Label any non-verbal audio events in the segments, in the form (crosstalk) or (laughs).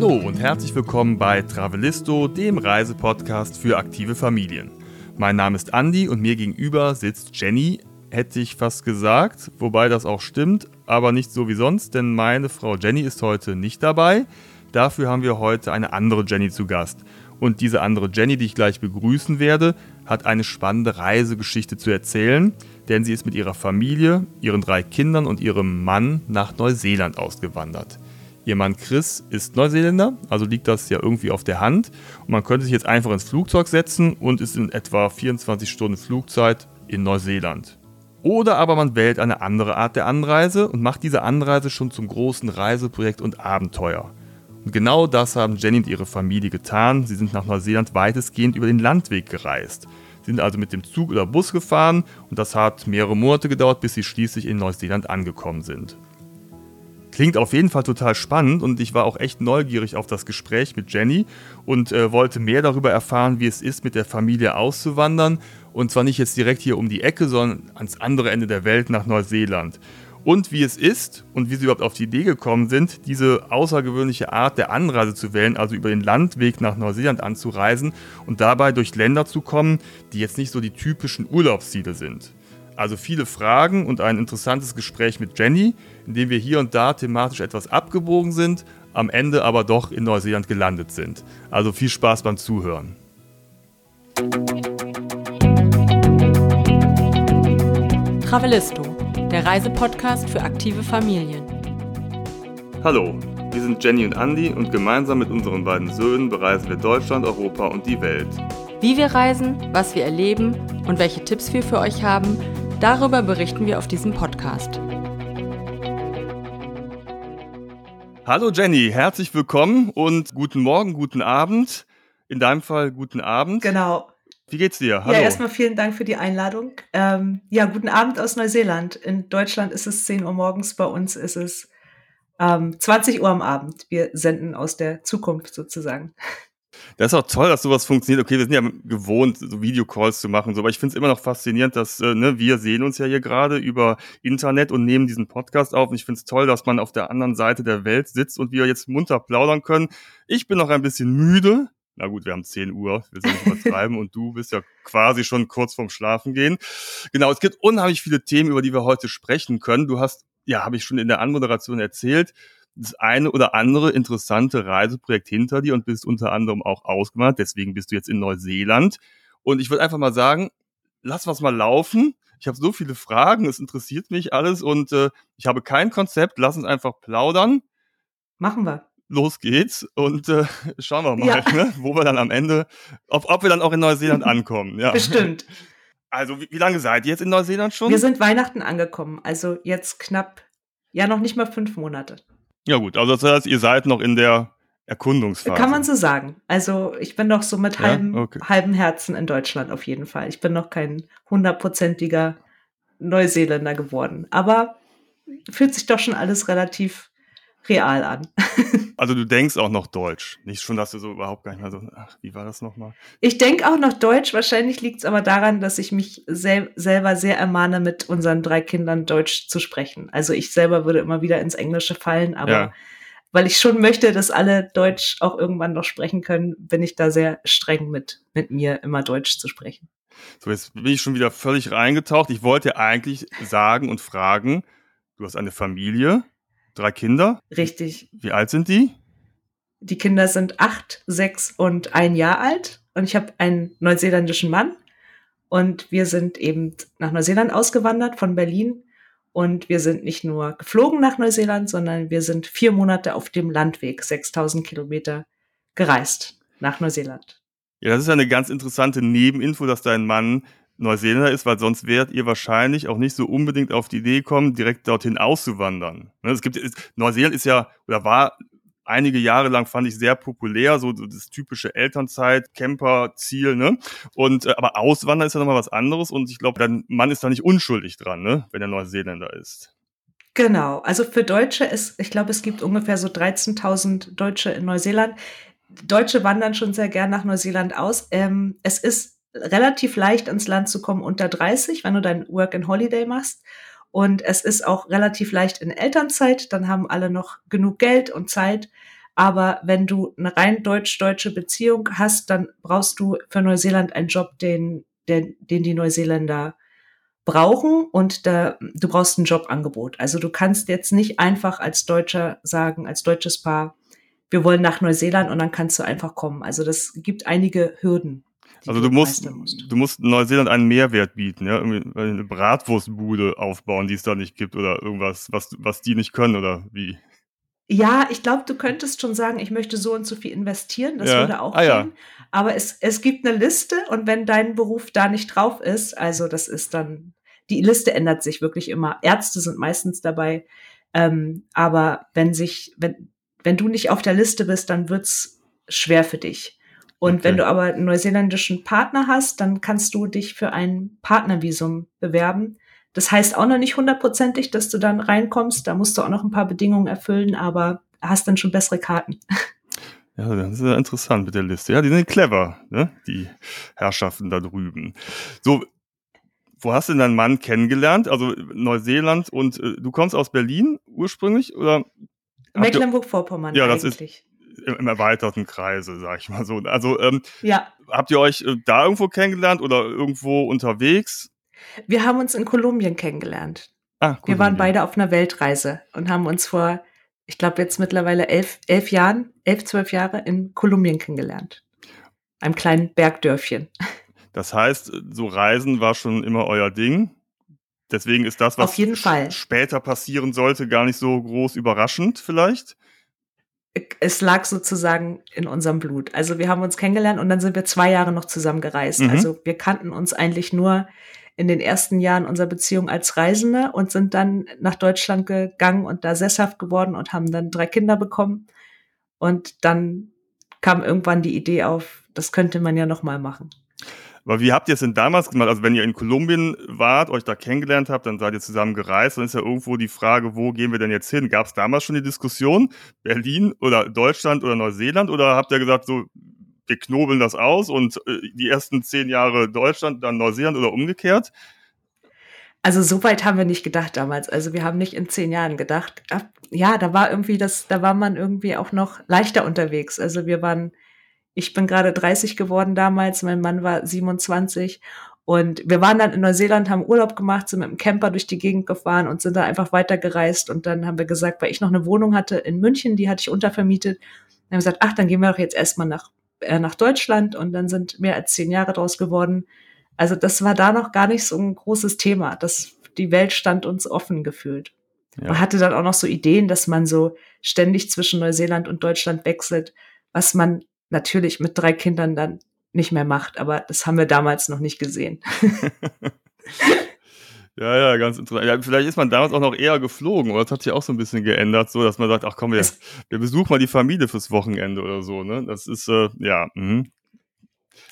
Hallo und herzlich willkommen bei Travelisto, dem Reisepodcast für aktive Familien. Mein Name ist Andy und mir gegenüber sitzt Jenny, hätte ich fast gesagt, wobei das auch stimmt, aber nicht so wie sonst, denn meine Frau Jenny ist heute nicht dabei. Dafür haben wir heute eine andere Jenny zu Gast. Und diese andere Jenny, die ich gleich begrüßen werde, hat eine spannende Reisegeschichte zu erzählen, denn sie ist mit ihrer Familie, ihren drei Kindern und ihrem Mann nach Neuseeland ausgewandert. Ihr Mann Chris ist Neuseeländer, also liegt das ja irgendwie auf der Hand. Und man könnte sich jetzt einfach ins Flugzeug setzen und ist in etwa 24 Stunden Flugzeit in Neuseeland. Oder aber man wählt eine andere Art der Anreise und macht diese Anreise schon zum großen Reiseprojekt und Abenteuer. Und genau das haben Jenny und ihre Familie getan. Sie sind nach Neuseeland weitestgehend über den Landweg gereist. Sie sind also mit dem Zug oder Bus gefahren und das hat mehrere Monate gedauert, bis sie schließlich in Neuseeland angekommen sind. Klingt auf jeden Fall total spannend und ich war auch echt neugierig auf das Gespräch mit Jenny und äh, wollte mehr darüber erfahren, wie es ist, mit der Familie auszuwandern. Und zwar nicht jetzt direkt hier um die Ecke, sondern ans andere Ende der Welt nach Neuseeland und wie es ist und wie sie überhaupt auf die Idee gekommen sind, diese außergewöhnliche Art der Anreise zu wählen, also über den Landweg nach Neuseeland anzureisen und dabei durch Länder zu kommen, die jetzt nicht so die typischen Urlaubsziele sind. Also viele Fragen und ein interessantes Gespräch mit Jenny, in dem wir hier und da thematisch etwas abgebogen sind, am Ende aber doch in Neuseeland gelandet sind. Also viel Spaß beim Zuhören. Travelisto der Reisepodcast für aktive Familien. Hallo, wir sind Jenny und Andy und gemeinsam mit unseren beiden Söhnen bereisen wir Deutschland, Europa und die Welt. Wie wir reisen, was wir erleben und welche Tipps wir für euch haben, darüber berichten wir auf diesem Podcast. Hallo Jenny, herzlich willkommen und guten Morgen, guten Abend. In deinem Fall guten Abend. Genau. Wie geht's dir? Hallo. Ja, erstmal vielen Dank für die Einladung. Ähm, ja, guten Abend aus Neuseeland. In Deutschland ist es 10 Uhr morgens, bei uns ist es ähm, 20 Uhr am Abend. Wir senden aus der Zukunft sozusagen. Das ist auch toll, dass sowas funktioniert. Okay, wir sind ja gewohnt, so Videocalls zu machen, so, aber ich finde es immer noch faszinierend, dass äh, ne, wir sehen uns ja hier gerade über Internet und nehmen diesen Podcast auf. Und ich finde es toll, dass man auf der anderen Seite der Welt sitzt und wir jetzt munter plaudern können. Ich bin noch ein bisschen müde, na gut, wir haben 10 Uhr, wir sind übertreiben und du bist ja quasi schon kurz vorm Schlafen gehen. Genau, es gibt unheimlich viele Themen, über die wir heute sprechen können. Du hast, ja, habe ich schon in der Anmoderation erzählt, das eine oder andere interessante Reiseprojekt hinter dir und bist unter anderem auch ausgewandert. Deswegen bist du jetzt in Neuseeland. Und ich würde einfach mal sagen, lass was mal laufen. Ich habe so viele Fragen, es interessiert mich alles und äh, ich habe kein Konzept. Lass uns einfach plaudern. Machen wir los geht's und äh, schauen wir mal, ja. ne, wo wir dann am Ende, ob, ob wir dann auch in Neuseeland (laughs) ankommen. Ja. Bestimmt. Also wie, wie lange seid ihr jetzt in Neuseeland schon? Wir sind Weihnachten angekommen, also jetzt knapp, ja noch nicht mal fünf Monate. Ja gut, also das heißt, ihr seid noch in der Erkundungsphase. Kann man so sagen. Also ich bin noch so mit ja? halbem, okay. halbem Herzen in Deutschland auf jeden Fall. Ich bin noch kein hundertprozentiger Neuseeländer geworden. Aber fühlt sich doch schon alles relativ real an. (laughs) Also du denkst auch noch Deutsch. Nicht schon, dass du so überhaupt gar nicht mehr so, ach, wie war das nochmal? Ich denke auch noch Deutsch. Wahrscheinlich liegt es aber daran, dass ich mich sel selber sehr ermahne, mit unseren drei Kindern Deutsch zu sprechen. Also ich selber würde immer wieder ins Englische fallen, aber ja. weil ich schon möchte, dass alle Deutsch auch irgendwann noch sprechen können, bin ich da sehr streng mit, mit mir, immer Deutsch zu sprechen. So, jetzt bin ich schon wieder völlig reingetaucht. Ich wollte eigentlich sagen und fragen, du hast eine Familie. Drei Kinder? Richtig. Wie alt sind die? Die Kinder sind acht, sechs und ein Jahr alt. Und ich habe einen neuseeländischen Mann. Und wir sind eben nach Neuseeland ausgewandert von Berlin. Und wir sind nicht nur geflogen nach Neuseeland, sondern wir sind vier Monate auf dem Landweg, 6000 Kilometer gereist nach Neuseeland. Ja, das ist eine ganz interessante Nebeninfo, dass dein Mann Neuseeländer ist, weil sonst werdet ihr wahrscheinlich auch nicht so unbedingt auf die Idee kommen, direkt dorthin auszuwandern. Ne, es gibt, Neuseeland ist ja, oder war einige Jahre lang fand ich sehr populär, so, das typische Elternzeit, Camper-Ziel, ne? Und äh, aber Auswandern ist ja nochmal was anderes und ich glaube, dein Mann ist da nicht unschuldig dran, ne? Wenn er Neuseeländer ist. Genau, also für Deutsche ist, ich glaube, es gibt ungefähr so 13.000 Deutsche in Neuseeland. Deutsche wandern schon sehr gern nach Neuseeland aus. Ähm, es ist relativ leicht ins Land zu kommen unter 30, wenn du dein Work and Holiday machst. Und es ist auch relativ leicht in Elternzeit. Dann haben alle noch genug Geld und Zeit. Aber wenn du eine rein deutsch-deutsche Beziehung hast, dann brauchst du für Neuseeland einen Job, den, den, den die Neuseeländer brauchen und da, du brauchst ein Jobangebot. Also du kannst jetzt nicht einfach als Deutscher sagen, als deutsches Paar, wir wollen nach Neuseeland und dann kannst du einfach kommen. Also das gibt einige Hürden. Also du musst, musst, du musst Neuseeland einen Mehrwert bieten, ja, irgendwie eine Bratwurstbude aufbauen, die es da nicht gibt oder irgendwas, was, was die nicht können oder wie. Ja, ich glaube, du könntest schon sagen, ich möchte so und so viel investieren. Das ja. würde auch ah, gehen. Ja. Aber es, es gibt eine Liste und wenn dein Beruf da nicht drauf ist, also das ist dann die Liste ändert sich wirklich immer. Ärzte sind meistens dabei. Ähm, aber wenn sich, wenn, wenn du nicht auf der Liste bist, dann wird's schwer für dich. Und okay. wenn du aber einen neuseeländischen Partner hast, dann kannst du dich für ein Partnervisum bewerben. Das heißt auch noch nicht hundertprozentig, dass du dann reinkommst. Da musst du auch noch ein paar Bedingungen erfüllen, aber hast dann schon bessere Karten. Ja, das ist ja interessant mit der Liste. Ja, die sind clever, ne? die Herrschaften da drüben. So, wo hast du denn deinen Mann kennengelernt? Also Neuseeland und äh, du kommst aus Berlin ursprünglich oder? Mecklenburg-Vorpommern ja, das eigentlich. Im erweiterten Kreise, sag ich mal so. Also ähm, ja. habt ihr euch äh, da irgendwo kennengelernt oder irgendwo unterwegs? Wir haben uns in Kolumbien kennengelernt. Ah, Kolumbien. Wir waren beide auf einer Weltreise und haben uns vor, ich glaube jetzt mittlerweile elf, elf Jahren, elf, zwölf Jahre in Kolumbien kennengelernt. Einem kleinen Bergdörfchen. Das heißt, so Reisen war schon immer euer Ding. Deswegen ist das, was später passieren sollte, gar nicht so groß überraschend vielleicht. Es lag sozusagen in unserem Blut. Also wir haben uns kennengelernt und dann sind wir zwei Jahre noch zusammen gereist. Mhm. Also wir kannten uns eigentlich nur in den ersten Jahren unserer Beziehung als Reisende und sind dann nach Deutschland gegangen und da sesshaft geworden und haben dann drei Kinder bekommen. Und dann kam irgendwann die Idee auf, das könnte man ja noch mal machen. Aber wie habt ihr es denn damals gemacht? Also wenn ihr in Kolumbien wart, euch da kennengelernt habt, dann seid ihr zusammen gereist, dann ist ja irgendwo die Frage, wo gehen wir denn jetzt hin? Gab es damals schon die Diskussion, Berlin oder Deutschland oder Neuseeland? Oder habt ihr gesagt, so, wir knobeln das aus und äh, die ersten zehn Jahre Deutschland, dann Neuseeland oder umgekehrt? Also so weit haben wir nicht gedacht damals. Also wir haben nicht in zehn Jahren gedacht. Ja, da war irgendwie das, da war man irgendwie auch noch leichter unterwegs. Also wir waren ich bin gerade 30 geworden damals, mein Mann war 27 und wir waren dann in Neuseeland, haben Urlaub gemacht, sind mit dem Camper durch die Gegend gefahren und sind da einfach weitergereist. Und dann haben wir gesagt, weil ich noch eine Wohnung hatte in München, die hatte ich untervermietet, dann haben wir gesagt, ach, dann gehen wir doch jetzt erstmal nach, äh, nach Deutschland. Und dann sind mehr als zehn Jahre draus geworden. Also das war da noch gar nicht so ein großes Thema. Das, die Welt stand uns offen gefühlt. Ja. Man hatte dann auch noch so Ideen, dass man so ständig zwischen Neuseeland und Deutschland wechselt, was man natürlich mit drei Kindern dann nicht mehr macht, aber das haben wir damals noch nicht gesehen. (laughs) Ja, ja, ganz interessant. Ja, vielleicht ist man damals auch noch eher geflogen, oder das hat sich auch so ein bisschen geändert, so dass man sagt, ach komm, wir, wir besuchen mal die Familie fürs Wochenende oder so, ne? Das ist, äh, ja, mh.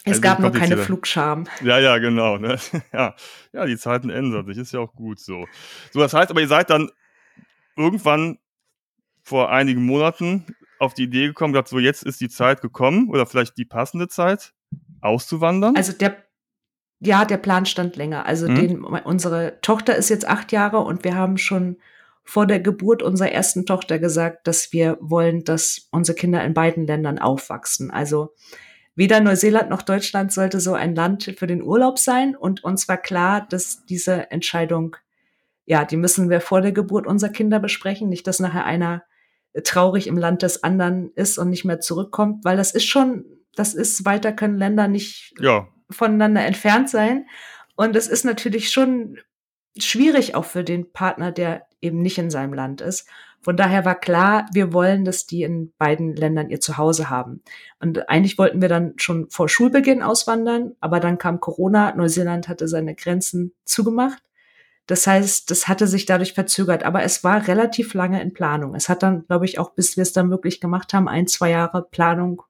Es also gab noch keine Flugscham. Ja, ja, genau. Ne? (laughs) Ja. ja, die Zeiten ändern sich, ist ja auch gut so. So, das heißt aber, ihr seid dann irgendwann vor einigen Monaten auf die Idee gekommen, gesagt, so jetzt ist die Zeit gekommen oder vielleicht die passende Zeit, auszuwandern? Also der, ja, der Plan stand länger. Also mhm. den, unsere Tochter ist jetzt acht Jahre und wir haben schon vor der Geburt unserer ersten Tochter gesagt, dass wir wollen, dass unsere Kinder in beiden Ländern aufwachsen. Also weder Neuseeland noch Deutschland sollte so ein Land für den Urlaub sein. Und uns war klar, dass diese Entscheidung, ja, die müssen wir vor der Geburt unserer Kinder besprechen. Nicht, dass nachher einer traurig im Land des anderen ist und nicht mehr zurückkommt, weil das ist schon, das ist, weiter können Länder nicht ja. voneinander entfernt sein. Und es ist natürlich schon schwierig auch für den Partner, der eben nicht in seinem Land ist. Von daher war klar, wir wollen, dass die in beiden Ländern ihr Zuhause haben. Und eigentlich wollten wir dann schon vor Schulbeginn auswandern, aber dann kam Corona, Neuseeland hatte seine Grenzen zugemacht. Das heißt, das hatte sich dadurch verzögert, aber es war relativ lange in Planung. Es hat dann, glaube ich, auch bis wir es dann wirklich gemacht haben, ein, zwei Jahre Planung.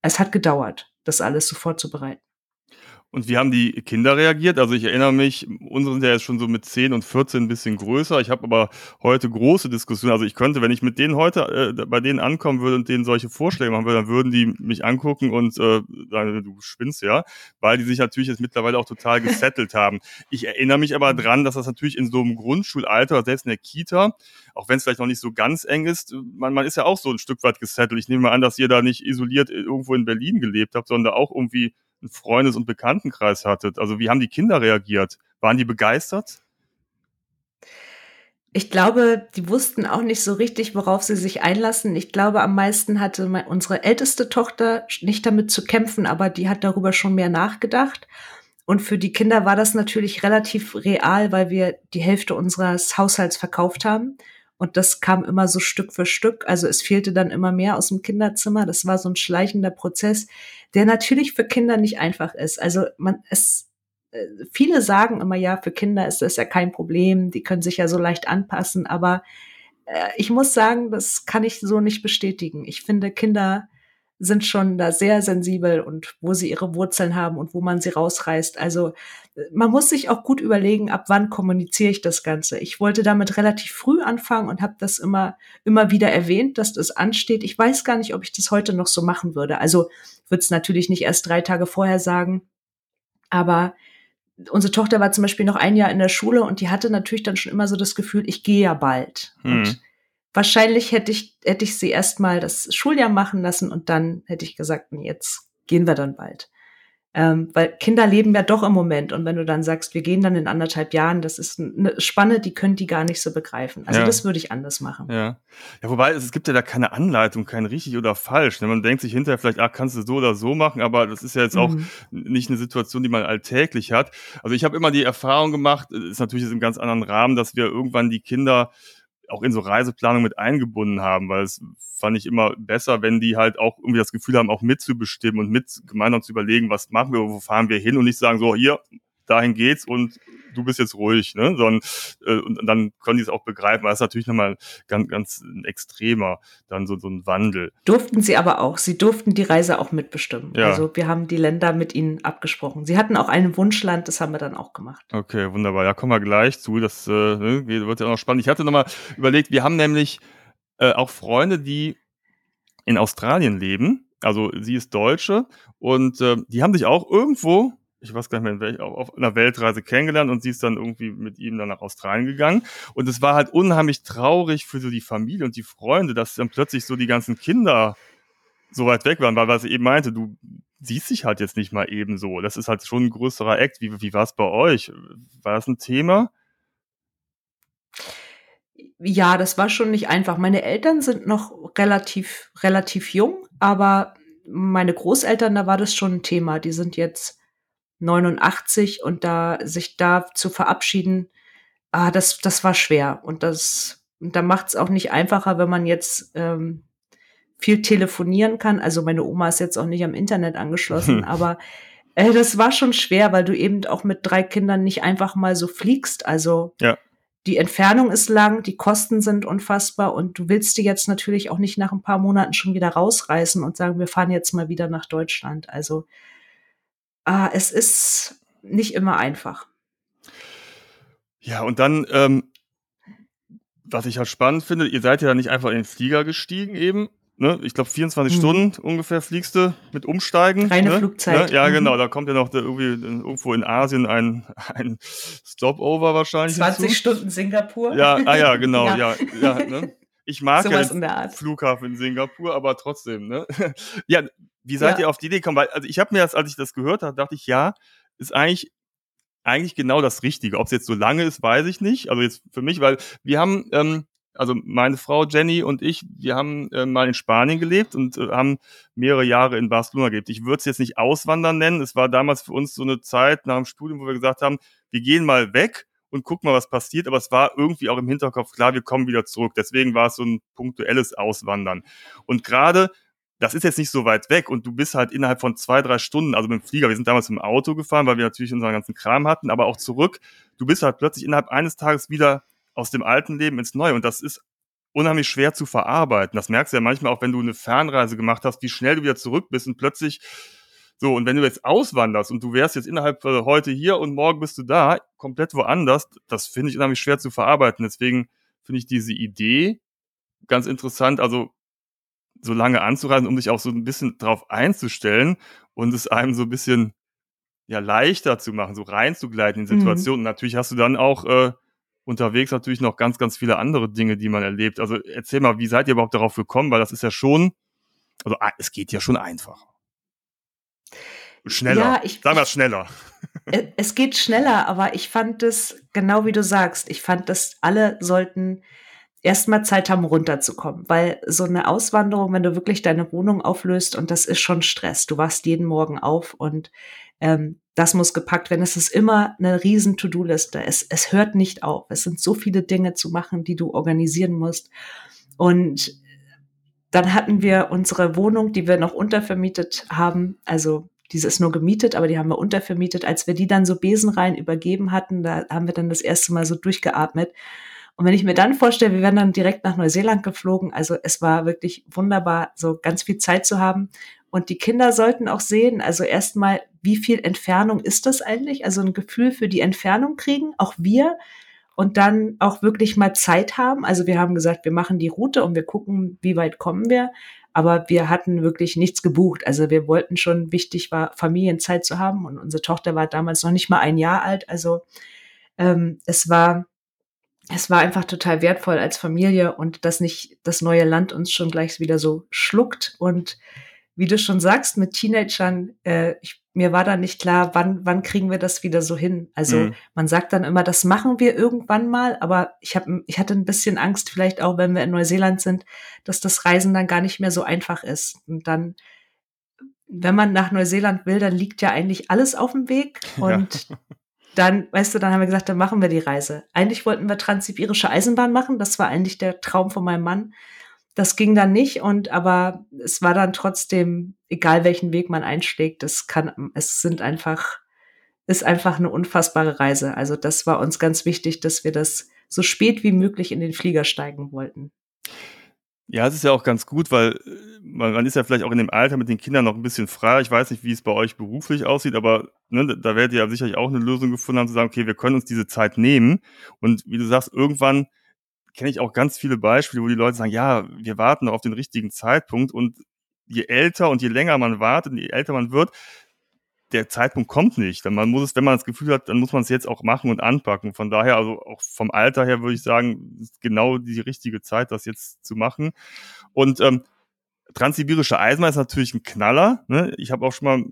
Es hat gedauert, das alles so vorzubereiten. Und wie haben die Kinder reagiert? Also ich erinnere mich, unsere sind ja jetzt schon so mit 10 und 14 ein bisschen größer. Ich habe aber heute große Diskussionen. Also ich könnte, wenn ich mit denen heute äh, bei denen ankommen würde und denen solche Vorschläge machen würde, dann würden die mich angucken und äh, du spinnst ja, weil die sich natürlich jetzt mittlerweile auch total gesettelt (laughs) haben. Ich erinnere mich aber dran, dass das natürlich in so einem Grundschulalter, selbst in der Kita, auch wenn es vielleicht noch nicht so ganz eng ist, man, man ist ja auch so ein Stück weit gesettelt. Ich nehme mal an, dass ihr da nicht isoliert irgendwo in Berlin gelebt habt, sondern auch irgendwie einen Freundes- und Bekanntenkreis hattet. Also wie haben die Kinder reagiert? Waren die begeistert? Ich glaube, die wussten auch nicht so richtig, worauf sie sich einlassen. Ich glaube, am meisten hatte unsere älteste Tochter nicht damit zu kämpfen, aber die hat darüber schon mehr nachgedacht. Und für die Kinder war das natürlich relativ real, weil wir die Hälfte unseres Haushalts verkauft haben. Und das kam immer so Stück für Stück. Also es fehlte dann immer mehr aus dem Kinderzimmer. Das war so ein schleichender Prozess, der natürlich für Kinder nicht einfach ist. Also man, es, äh, viele sagen immer, ja, für Kinder ist das ja kein Problem. Die können sich ja so leicht anpassen. Aber äh, ich muss sagen, das kann ich so nicht bestätigen. Ich finde, Kinder sind schon da sehr sensibel und wo sie ihre Wurzeln haben und wo man sie rausreißt. Also man muss sich auch gut überlegen, ab wann kommuniziere ich das Ganze. Ich wollte damit relativ früh anfangen und habe das immer immer wieder erwähnt, dass das ansteht. Ich weiß gar nicht, ob ich das heute noch so machen würde. Also würde es natürlich nicht erst drei Tage vorher sagen, aber unsere Tochter war zum Beispiel noch ein Jahr in der Schule und die hatte natürlich dann schon immer so das Gefühl, ich gehe ja bald. Hm. Und wahrscheinlich hätte ich, hätte ich sie erst mal das Schuljahr machen lassen und dann hätte ich gesagt, nee, jetzt gehen wir dann bald. Ähm, weil Kinder leben ja doch im Moment und wenn du dann sagst, wir gehen dann in anderthalb Jahren, das ist eine Spanne, die können die gar nicht so begreifen. Also ja. das würde ich anders machen. Ja. ja, wobei es, gibt ja da keine Anleitung, kein richtig oder falsch. Ne? Man denkt sich hinterher vielleicht, ach, kannst du so oder so machen, aber das ist ja jetzt auch mhm. nicht eine Situation, die man alltäglich hat. Also ich habe immer die Erfahrung gemacht, ist natürlich jetzt im ganz anderen Rahmen, dass wir irgendwann die Kinder auch in so Reiseplanung mit eingebunden haben, weil es fand ich immer besser, wenn die halt auch irgendwie das Gefühl haben, auch mitzubestimmen und mit gemeinsam zu überlegen, was machen wir, wo fahren wir hin und nicht sagen, so hier, dahin geht's und du bist jetzt ruhig, ne? Sondern, äh, und, und dann können die es auch begreifen. Das ist natürlich nochmal ganz, ganz ein extremer, dann so, so ein Wandel. Durften sie aber auch. Sie durften die Reise auch mitbestimmen. Ja. Also wir haben die Länder mit ihnen abgesprochen. Sie hatten auch ein Wunschland, das haben wir dann auch gemacht. Okay, wunderbar. Ja, kommen wir gleich zu. Das äh, ne, wird ja auch noch spannend. Ich hatte nochmal überlegt, wir haben nämlich äh, auch Freunde, die in Australien leben. Also sie ist Deutsche und äh, die haben sich auch irgendwo ich weiß gar nicht mehr, auf einer Weltreise kennengelernt und sie ist dann irgendwie mit ihm dann nach Australien gegangen. Und es war halt unheimlich traurig für so die Familie und die Freunde, dass dann plötzlich so die ganzen Kinder so weit weg waren, weil was sie eben meinte, du siehst dich halt jetzt nicht mal eben so. Das ist halt schon ein größerer Act. Wie, wie war es bei euch? War das ein Thema? Ja, das war schon nicht einfach. Meine Eltern sind noch relativ, relativ jung, aber meine Großeltern, da war das schon ein Thema. Die sind jetzt 89 und da sich da zu verabschieden, ah, das, das war schwer. Und das, und da macht es auch nicht einfacher, wenn man jetzt ähm, viel telefonieren kann. Also meine Oma ist jetzt auch nicht am Internet angeschlossen, aber äh, das war schon schwer, weil du eben auch mit drei Kindern nicht einfach mal so fliegst. Also ja. die Entfernung ist lang, die Kosten sind unfassbar und du willst die jetzt natürlich auch nicht nach ein paar Monaten schon wieder rausreißen und sagen, wir fahren jetzt mal wieder nach Deutschland. Also ah, es ist nicht immer einfach. Ja, und dann, ähm, was ich halt spannend finde, ihr seid ja nicht einfach in den Flieger gestiegen eben. Ne? Ich glaube, 24 mhm. Stunden ungefähr fliegst du mit Umsteigen. Reine ne? Flugzeit. Ne? Ja, mhm. genau. Da kommt ja noch irgendwie irgendwo in Asien ein, (laughs) ein Stopover wahrscheinlich. 20 hinzu. Stunden Singapur. Ja, ah ja, genau. (laughs) ja. ja, ja ne? Ich mag (laughs) so ja den Flughafen in Singapur, aber trotzdem. Ne? ja, wie seid ja. ihr auf die Idee gekommen? Weil, also ich habe mir das, als ich das gehört habe, dachte ich, ja, ist eigentlich eigentlich genau das Richtige. Ob es jetzt so lange ist, weiß ich nicht. Also jetzt für mich, weil wir haben, ähm, also meine Frau Jenny und ich, wir haben äh, mal in Spanien gelebt und äh, haben mehrere Jahre in Barcelona gelebt. Ich würde es jetzt nicht Auswandern nennen. Es war damals für uns so eine Zeit nach dem Studium, wo wir gesagt haben, wir gehen mal weg und gucken mal, was passiert. Aber es war irgendwie auch im Hinterkopf klar, wir kommen wieder zurück. Deswegen war es so ein punktuelles Auswandern. Und gerade das ist jetzt nicht so weit weg und du bist halt innerhalb von zwei, drei Stunden, also mit dem Flieger, wir sind damals im Auto gefahren, weil wir natürlich unseren ganzen Kram hatten, aber auch zurück, du bist halt plötzlich innerhalb eines Tages wieder aus dem alten Leben ins Neue und das ist unheimlich schwer zu verarbeiten. Das merkst du ja manchmal auch, wenn du eine Fernreise gemacht hast, wie schnell du wieder zurück bist und plötzlich So, und wenn du jetzt auswanderst und du wärst jetzt innerhalb äh, heute hier und morgen bist du da, komplett woanders, das finde ich unheimlich schwer zu verarbeiten. Deswegen finde ich diese Idee ganz interessant, also so lange anzureisen, um sich auch so ein bisschen drauf einzustellen und es einem so ein bisschen ja leichter zu machen, so reinzugleiten in Situationen. Mhm. Natürlich hast du dann auch äh, unterwegs natürlich noch ganz, ganz viele andere Dinge, die man erlebt. Also erzähl mal, wie seid ihr überhaupt darauf gekommen? Weil das ist ja schon, also es geht ja schon einfacher. Schneller. Ja, ich, Sagen wir es schneller. Es geht schneller, aber ich fand es, genau wie du sagst, ich fand, dass alle sollten erstmal Zeit haben, runterzukommen. Weil so eine Auswanderung, wenn du wirklich deine Wohnung auflöst, und das ist schon Stress, du wachst jeden Morgen auf und ähm, das muss gepackt werden. Es ist immer eine riesen To-Do-Liste. Es, es hört nicht auf. Es sind so viele Dinge zu machen, die du organisieren musst. Und dann hatten wir unsere Wohnung, die wir noch untervermietet haben, also diese ist nur gemietet, aber die haben wir untervermietet. Als wir die dann so besenrein übergeben hatten, da haben wir dann das erste Mal so durchgeatmet. Und wenn ich mir dann vorstelle, wir wären dann direkt nach Neuseeland geflogen, also es war wirklich wunderbar, so ganz viel Zeit zu haben. Und die Kinder sollten auch sehen, also erstmal, wie viel Entfernung ist das eigentlich? Also ein Gefühl für die Entfernung kriegen, auch wir. Und dann auch wirklich mal Zeit haben. Also wir haben gesagt, wir machen die Route und wir gucken, wie weit kommen wir aber wir hatten wirklich nichts gebucht. Also wir wollten schon, wichtig war, Familienzeit zu haben und unsere Tochter war damals noch nicht mal ein Jahr alt. Also ähm, es war es war einfach total wertvoll als Familie und dass nicht das neue Land uns schon gleich wieder so schluckt und wie du schon sagst, mit Teenagern, äh, ich, mir war da nicht klar, wann, wann kriegen wir das wieder so hin. Also mhm. man sagt dann immer, das machen wir irgendwann mal, aber ich, hab, ich hatte ein bisschen Angst, vielleicht auch wenn wir in Neuseeland sind, dass das Reisen dann gar nicht mehr so einfach ist. Und dann, wenn man nach Neuseeland will, dann liegt ja eigentlich alles auf dem Weg. Und ja. (laughs) dann, weißt du, dann haben wir gesagt, dann machen wir die Reise. Eigentlich wollten wir transsibirische Eisenbahn machen. Das war eigentlich der Traum von meinem Mann. Das ging dann nicht und aber es war dann trotzdem, egal welchen Weg man einschlägt, es kann, es sind einfach, ist einfach eine unfassbare Reise. Also das war uns ganz wichtig, dass wir das so spät wie möglich in den Flieger steigen wollten. Ja, es ist ja auch ganz gut, weil äh, man, ist ja vielleicht auch in dem Alter mit den Kindern noch ein bisschen freier. Ich weiß nicht, wie es bei euch beruflich aussieht, aber ne, da werdet ihr ja sicherlich auch eine Lösung gefunden haben, zu sagen, okay, wir können uns diese Zeit nehmen. Und wie du sagst, irgendwann kenne ich auch ganz viele Beispiele, wo die Leute sagen, ja, wir warten auf den richtigen Zeitpunkt und je älter und je länger man wartet und je älter man wird, der Zeitpunkt kommt nicht. Man muss es, wenn man das Gefühl hat, dann muss man es jetzt auch machen und anpacken. Von daher, also auch vom Alter her würde ich sagen, ist genau die richtige Zeit, das jetzt zu machen. Und ähm, Transsibirische Eismeer ist natürlich ein Knaller. Ne? Ich habe auch schon mal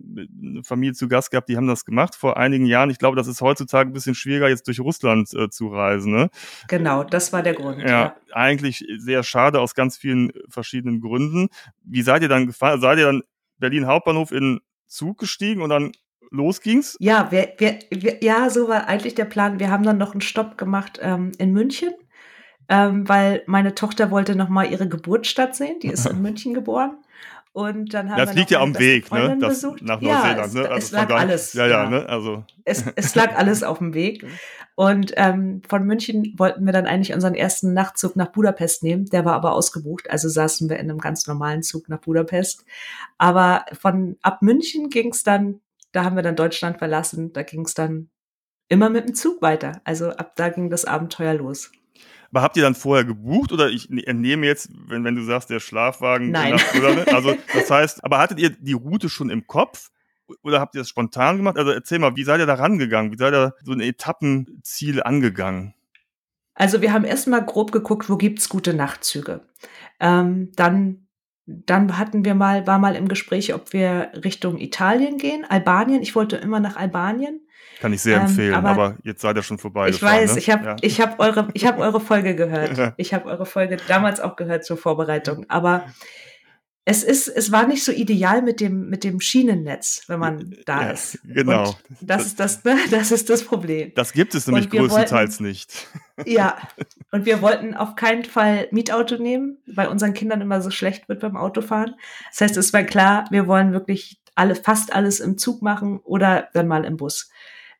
eine Familie zu Gast gehabt, die haben das gemacht vor einigen Jahren. Ich glaube, das ist heutzutage ein bisschen schwieriger, jetzt durch Russland äh, zu reisen. Ne? Genau, das war der Grund. Ja, ja, eigentlich sehr schade aus ganz vielen verschiedenen Gründen. Wie seid ihr dann gefahren? Seid ihr dann Berlin Hauptbahnhof in Zug gestiegen und dann los ging's? Ja, wir, wir, wir, ja, so war eigentlich der Plan. Wir haben dann noch einen Stopp gemacht ähm, in München ähm, weil meine Tochter wollte noch mal ihre Geburtsstadt sehen. Die ist in (laughs) München geboren. Und dann haben das wir liegt ja am Weg, ne? Das nach Neuseeland, ja, es, ne? Also es lag alles. Ja, ja, ja, ne? Also. Es, es lag alles auf dem Weg. Und ähm, von München wollten wir dann eigentlich unseren ersten Nachtzug nach Budapest nehmen. Der war aber ausgebucht, also saßen wir in einem ganz normalen Zug nach Budapest. Aber von ab München ging es dann, da haben wir dann Deutschland verlassen, da ging es dann immer mit dem Zug weiter. Also ab da ging das Abenteuer los. Aber habt ihr dann vorher gebucht oder ich entnehme jetzt, wenn, wenn du sagst, der Schlafwagen? Nein. Oder, also das heißt, aber hattet ihr die Route schon im Kopf? Oder habt ihr das spontan gemacht? Also erzähl mal, wie seid ihr da rangegangen? Wie seid ihr so ein Etappenziel angegangen? Also wir haben erstmal grob geguckt, wo gibt's gute Nachtzüge. Ähm, dann, dann hatten wir mal, war mal im Gespräch, ob wir Richtung Italien gehen, Albanien. Ich wollte immer nach Albanien. Kann ich sehr ähm, empfehlen, aber, aber, jetzt seid ihr schon vorbei. Ich weiß, ne? ich habe ja. ich hab eure, ich hab eure Folge gehört. Ich habe eure Folge damals auch gehört zur Vorbereitung. Aber es ist, es war nicht so ideal mit dem, mit dem Schienennetz, wenn man da ja, ist. Genau. Und das ist das, ne, das ist das Problem. Das gibt es nämlich größtenteils wollten, nicht. Ja. (laughs) Und wir wollten auf keinen Fall Mietauto nehmen, weil unseren Kindern immer so schlecht wird beim Autofahren. Das heißt, es war klar, wir wollen wirklich alle, fast alles im Zug machen oder dann mal im Bus.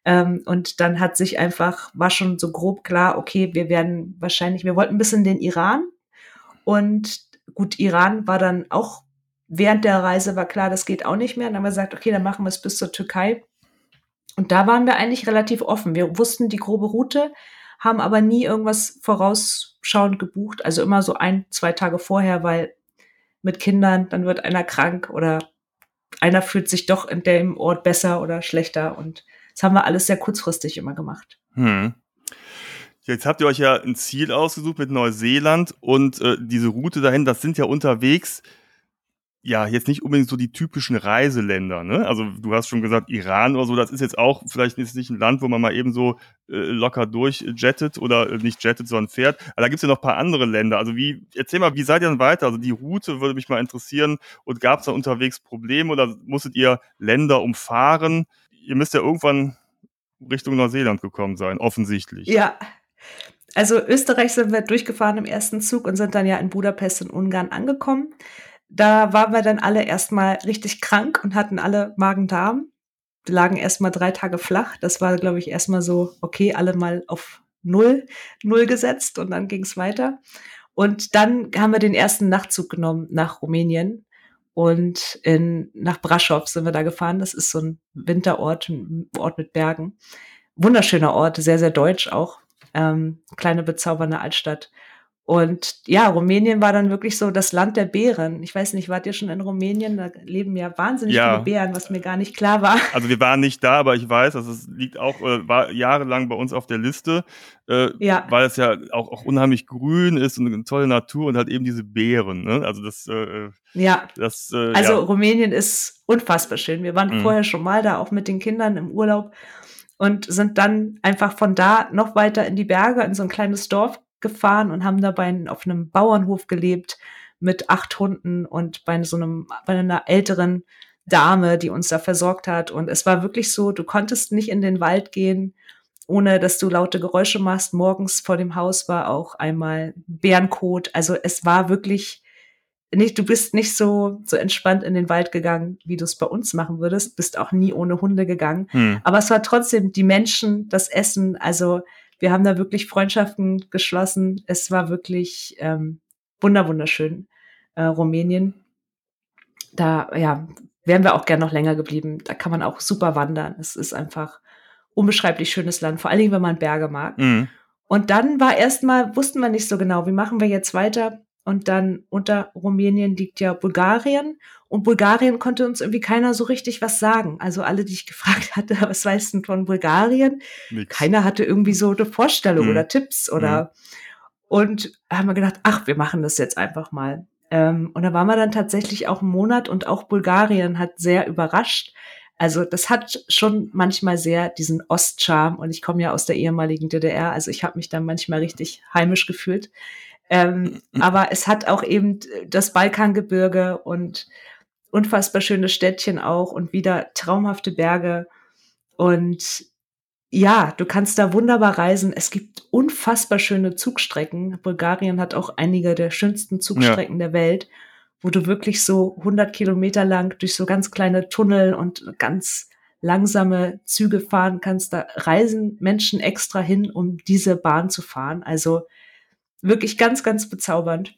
Ähm, und dann hat sich einfach, war schon so grob klar, okay, wir werden wahrscheinlich, wir wollten ein bisschen den Iran. Und gut, Iran war dann auch während der Reise war klar, das geht auch nicht mehr. Dann haben wir gesagt, okay, dann machen wir es bis zur Türkei. Und da waren wir eigentlich relativ offen. Wir wussten die grobe Route, haben aber nie irgendwas vorausschauend gebucht. Also immer so ein, zwei Tage vorher, weil mit Kindern, dann wird einer krank oder einer fühlt sich doch in dem Ort besser oder schlechter. Und das haben wir alles sehr kurzfristig immer gemacht. Hm. Jetzt habt ihr euch ja ein Ziel ausgesucht mit Neuseeland und äh, diese Route dahin, das sind ja unterwegs ja, jetzt nicht unbedingt so die typischen Reiseländer, ne? Also du hast schon gesagt, Iran oder so, das ist jetzt auch vielleicht ist nicht ein Land, wo man mal eben so äh, locker durchjettet oder äh, nicht jettet, sondern fährt. Aber da gibt's ja noch paar andere Länder. Also wie, erzähl mal, wie seid ihr denn weiter? Also die Route würde mich mal interessieren. Und gab's da unterwegs Probleme oder musstet ihr Länder umfahren? Ihr müsst ja irgendwann Richtung Neuseeland gekommen sein, offensichtlich. Ja, also Österreich sind wir durchgefahren im ersten Zug und sind dann ja in Budapest in Ungarn angekommen da waren wir dann alle erstmal richtig krank und hatten alle Magen-Darm. Wir lagen erstmal drei Tage flach. Das war, glaube ich, erstmal so, okay, alle mal auf Null, Null gesetzt und dann ging es weiter. Und dann haben wir den ersten Nachtzug genommen nach Rumänien und in, nach Braschow sind wir da gefahren. Das ist so ein Winterort, ein Ort mit Bergen. Wunderschöner Ort, sehr, sehr deutsch auch. Ähm, kleine bezaubernde Altstadt. Und ja, Rumänien war dann wirklich so das Land der Bären. Ich weiß nicht, wart ihr schon in Rumänien? Da leben ja wahnsinnig ja. viele Bären, was mir gar nicht klar war. Also wir waren nicht da, aber ich weiß, dass es liegt auch, äh, war jahrelang bei uns auf der Liste, äh, ja. weil es ja auch, auch unheimlich grün ist und eine tolle Natur und hat eben diese Bären. Ne? Also das, äh, ja. Das, äh, also ja. Rumänien ist unfassbar schön. Wir waren mhm. vorher schon mal da, auch mit den Kindern im Urlaub und sind dann einfach von da noch weiter in die Berge, in so ein kleines Dorf gefahren und haben dabei auf einem Bauernhof gelebt mit acht Hunden und bei so einem, bei einer älteren Dame, die uns da versorgt hat. Und es war wirklich so, du konntest nicht in den Wald gehen, ohne dass du laute Geräusche machst. Morgens vor dem Haus war auch einmal Bärenkot. Also es war wirklich nicht, du bist nicht so, so entspannt in den Wald gegangen, wie du es bei uns machen würdest, bist auch nie ohne Hunde gegangen. Hm. Aber es war trotzdem die Menschen, das Essen, also wir haben da wirklich Freundschaften geschlossen. Es war wirklich ähm, wunder wunderschön, äh, Rumänien. Da ja, wären wir auch gern noch länger geblieben. Da kann man auch super wandern. Es ist einfach unbeschreiblich schönes Land, vor allen Dingen, wenn man Berge mag. Mhm. Und dann war erstmal, wussten wir nicht so genau, wie machen wir jetzt weiter? Und dann unter Rumänien liegt ja Bulgarien. Und Bulgarien konnte uns irgendwie keiner so richtig was sagen. Also alle, die ich gefragt (laughs) hatte, was weißt du von Bulgarien? Nix. Keiner hatte irgendwie so eine Vorstellung hm. oder Tipps oder. Hm. Und haben wir gedacht, ach, wir machen das jetzt einfach mal. Ähm, und da waren wir dann tatsächlich auch einen Monat und auch Bulgarien hat sehr überrascht. Also das hat schon manchmal sehr diesen Ostcharme und ich komme ja aus der ehemaligen DDR, also ich habe mich da manchmal richtig heimisch gefühlt. Ähm, mhm. aber es hat auch eben das Balkangebirge und unfassbar schöne Städtchen auch und wieder traumhafte Berge. Und ja, du kannst da wunderbar reisen. Es gibt unfassbar schöne Zugstrecken. Bulgarien hat auch einige der schönsten Zugstrecken ja. der Welt, wo du wirklich so 100 Kilometer lang durch so ganz kleine Tunnel und ganz langsame Züge fahren kannst. Da reisen Menschen extra hin, um diese Bahn zu fahren. Also wirklich ganz, ganz bezaubernd.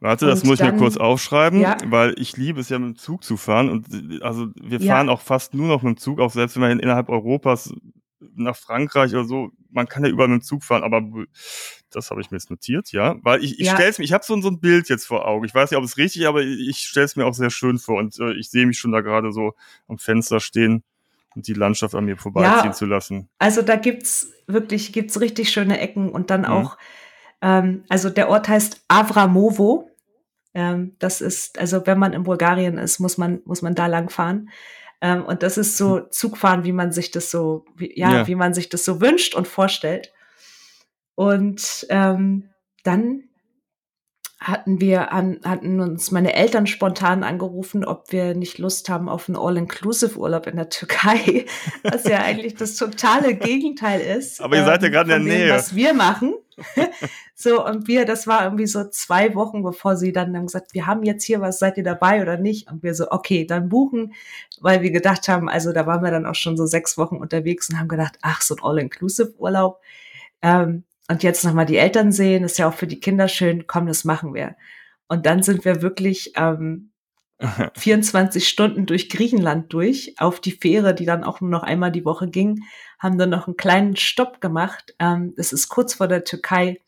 Warte, das und muss ich mir kurz aufschreiben, ja. weil ich liebe es ja mit dem Zug zu fahren und also wir fahren ja. auch fast nur noch mit dem Zug, auch selbst wenn wir innerhalb Europas nach Frankreich oder so, man kann ja überall mit dem Zug fahren, aber das habe ich mir jetzt notiert, ja, weil ich, ich ja. stelle es mir, ich habe so, so ein Bild jetzt vor Augen. Ich weiß nicht, ob es richtig ist, aber ich stelle es mir auch sehr schön vor und äh, ich sehe mich schon da gerade so am Fenster stehen und die Landschaft an mir vorbeiziehen ja, zu lassen. Also da gibt's wirklich gibt's richtig schöne Ecken und dann mhm. auch ähm, also der Ort heißt Avramovo. Ähm, das ist, also wenn man in Bulgarien ist, muss man, muss man da lang fahren. Ähm, und das ist so Zugfahren, wie man sich das so, wie, ja, ja, wie man sich das so wünscht und vorstellt. Und ähm, dann hatten wir an, hatten uns meine Eltern spontan angerufen, ob wir nicht Lust haben auf einen All-Inclusive-Urlaub in der Türkei, (laughs) was ja eigentlich das totale Gegenteil ist. Aber ihr seid ja ähm, gerade in der Nähe. was wir machen. (laughs) so, und wir, das war irgendwie so zwei Wochen, bevor sie dann haben gesagt, wir haben jetzt hier was, seid ihr dabei oder nicht? Und wir so, okay, dann buchen, weil wir gedacht haben, also da waren wir dann auch schon so sechs Wochen unterwegs und haben gedacht, ach, so ein All-Inclusive-Urlaub. Ähm, und jetzt nochmal die Eltern sehen, ist ja auch für die Kinder schön, komm, das machen wir. Und dann sind wir wirklich ähm, (laughs) 24 Stunden durch Griechenland durch, auf die Fähre, die dann auch nur noch einmal die Woche ging, haben dann noch einen kleinen Stopp gemacht. Ähm, das ist kurz vor der Türkei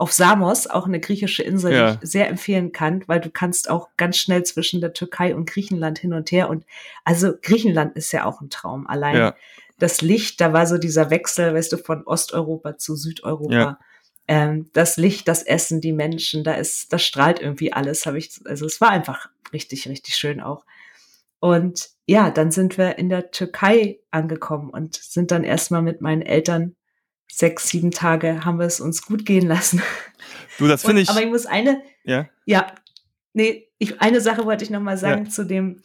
auf Samos, auch eine griechische Insel, ja. die ich sehr empfehlen kann, weil du kannst auch ganz schnell zwischen der Türkei und Griechenland hin und her. Und also Griechenland ist ja auch ein Traum. Allein ja. das Licht, da war so dieser Wechsel, weißt du, von Osteuropa zu Südeuropa. Ja. Ähm, das Licht, das Essen, die Menschen, da ist, das strahlt irgendwie alles, habe ich, also es war einfach richtig, richtig schön auch. Und ja, dann sind wir in der Türkei angekommen und sind dann erstmal mit meinen Eltern sechs, sieben Tage haben wir es uns gut gehen lassen. Du, das finde ich. Aber ich muss eine, ja, ja, nee, ich, eine Sache wollte ich noch mal sagen ja. zu dem,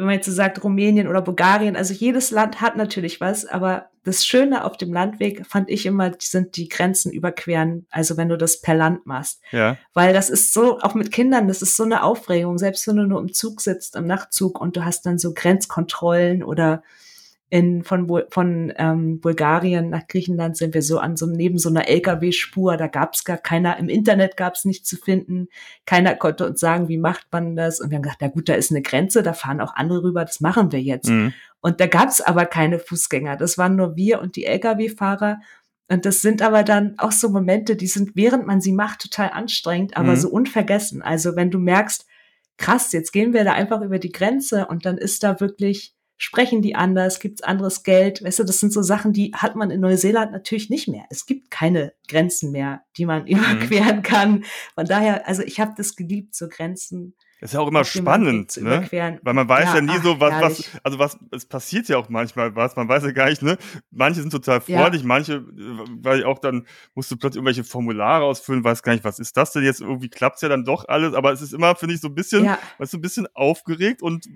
wenn man jetzt so sagt Rumänien oder Bulgarien. Also jedes Land hat natürlich was, aber das Schöne auf dem Landweg fand ich immer, sind die Grenzen überqueren. Also wenn du das per Land machst, ja, weil das ist so auch mit Kindern, das ist so eine Aufregung. Selbst wenn du nur im Zug sitzt, im Nachtzug und du hast dann so Grenzkontrollen oder in, von, von ähm, Bulgarien nach Griechenland sind wir so an so neben so einer LKW-Spur. Da gab es gar keiner, im Internet gab es nichts zu finden. Keiner konnte uns sagen, wie macht man das. Und wir haben gesagt, na gut, da ist eine Grenze, da fahren auch andere rüber, das machen wir jetzt. Mhm. Und da gab es aber keine Fußgänger. Das waren nur wir und die LKW-Fahrer. Und das sind aber dann auch so Momente, die sind, während man sie macht, total anstrengend, aber mhm. so unvergessen. Also wenn du merkst, krass, jetzt gehen wir da einfach über die Grenze und dann ist da wirklich sprechen die anders, gibt's anderes Geld. Weißt du, das sind so Sachen, die hat man in Neuseeland natürlich nicht mehr. Es gibt keine Grenzen mehr, die man (laughs) mhm. überqueren kann. Von daher, also ich habe das geliebt, so Grenzen. Das ist ja auch immer spannend, ne? Weil man weiß ja, ja nie ach, so, was, was, also was, es passiert ja auch manchmal was, man weiß ja gar nicht, ne? Manche sind total freundlich, ja. manche, weil auch dann musst du plötzlich irgendwelche Formulare ausfüllen, weiß gar nicht, was ist das denn jetzt? Irgendwie klappt's ja dann doch alles, aber es ist immer, finde ich, so ein bisschen, ja. weißt du, ein bisschen aufgeregt und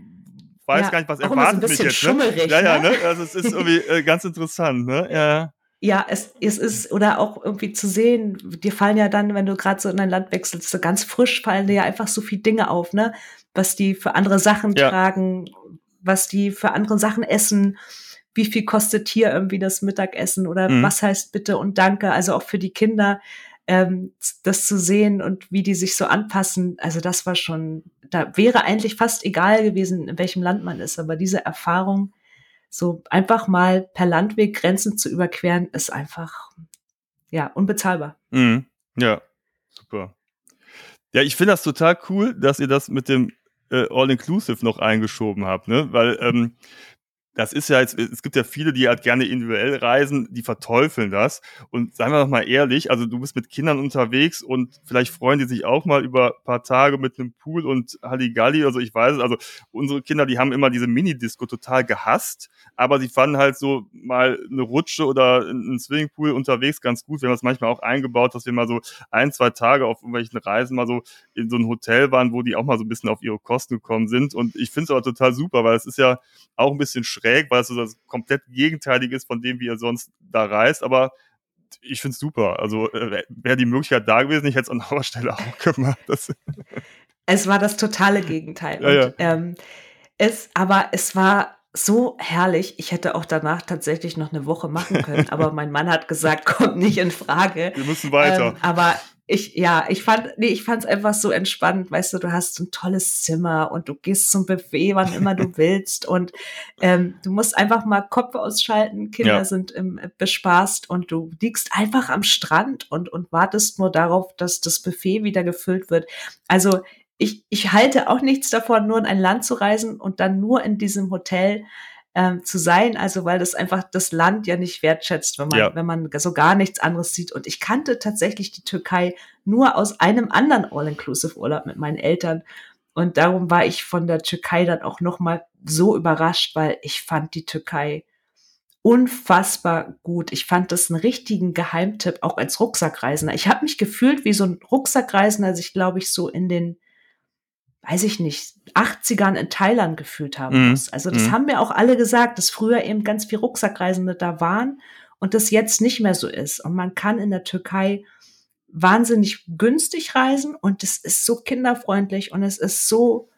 weiß ja, gar nicht, was erwartet so mich jetzt. Ne? Ja, ja, ne? ne? Also es ist irgendwie äh, ganz interessant, ne? Ja. Ja, es, es ist, oder auch irgendwie zu sehen, dir fallen ja dann, wenn du gerade so in ein Land wechselst, so ganz frisch fallen dir ja einfach so viele Dinge auf, ne? Was die für andere Sachen ja. tragen, was die für andere Sachen essen, wie viel kostet hier irgendwie das Mittagessen oder mhm. was heißt bitte und danke, also auch für die Kinder ähm, das zu sehen und wie die sich so anpassen, also das war schon, da wäre eigentlich fast egal gewesen, in welchem Land man ist, aber diese Erfahrung, so einfach mal per Landweg Grenzen zu überqueren, ist einfach, ja, unbezahlbar. Mhm. Ja, super. Ja, ich finde das total cool, dass ihr das mit dem äh, All-Inclusive noch eingeschoben habt, ne? Weil ähm, das ist ja jetzt, es gibt ja viele, die halt gerne individuell reisen, die verteufeln das. Und seien wir doch mal ehrlich, also du bist mit Kindern unterwegs und vielleicht freuen die sich auch mal über paar Tage mit einem Pool und Halligalli, also ich weiß es, also unsere Kinder, die haben immer diese Mini-Disco total gehasst, aber sie fanden halt so mal eine Rutsche oder einen Swimmingpool unterwegs ganz gut. Wir haben das manchmal auch eingebaut, dass wir mal so ein, zwei Tage auf irgendwelchen Reisen mal so in so ein Hotel waren, wo die auch mal so ein bisschen auf ihre Kosten gekommen sind. Und ich finde es aber total super, weil es ist ja auch ein bisschen schräg, weil es so das komplett gegenteilig ist von dem, wie ihr sonst da reist. Aber ich finde es super. Also äh, wäre die Möglichkeit da gewesen, ich hätte es an eurer Stelle auch (laughs) gemacht. Das (laughs) es war das totale Gegenteil. Ja, ja. Und, ähm, es, aber es war so herrlich. Ich hätte auch danach tatsächlich noch eine Woche machen können, aber (laughs) mein Mann hat gesagt, kommt nicht in Frage. Wir müssen weiter. Ähm, aber ich, ja, ich fand, nee, ich fand es einfach so entspannt, weißt du, du hast ein tolles Zimmer und du gehst zum Buffet, wann immer du (laughs) willst und ähm, du musst einfach mal Kopf ausschalten, Kinder ja. sind im, bespaßt und du liegst einfach am Strand und, und wartest nur darauf, dass das Buffet wieder gefüllt wird. Also ich, ich halte auch nichts davon, nur in ein Land zu reisen und dann nur in diesem Hotel ähm, zu sein, also weil das einfach das Land ja nicht wertschätzt, wenn man, ja. wenn man so gar nichts anderes sieht. Und ich kannte tatsächlich die Türkei nur aus einem anderen All-Inclusive-Urlaub mit meinen Eltern. Und darum war ich von der Türkei dann auch nochmal so überrascht, weil ich fand die Türkei unfassbar gut. Ich fand das einen richtigen Geheimtipp, auch als Rucksackreisender. Ich habe mich gefühlt wie so ein Rucksackreisender, sich, glaube ich, so in den weiß ich nicht, 80ern in Thailand gefühlt haben mhm. muss. Also das mhm. haben mir auch alle gesagt, dass früher eben ganz viel Rucksackreisende da waren und das jetzt nicht mehr so ist. Und man kann in der Türkei wahnsinnig günstig reisen und es ist so kinderfreundlich und es ist so,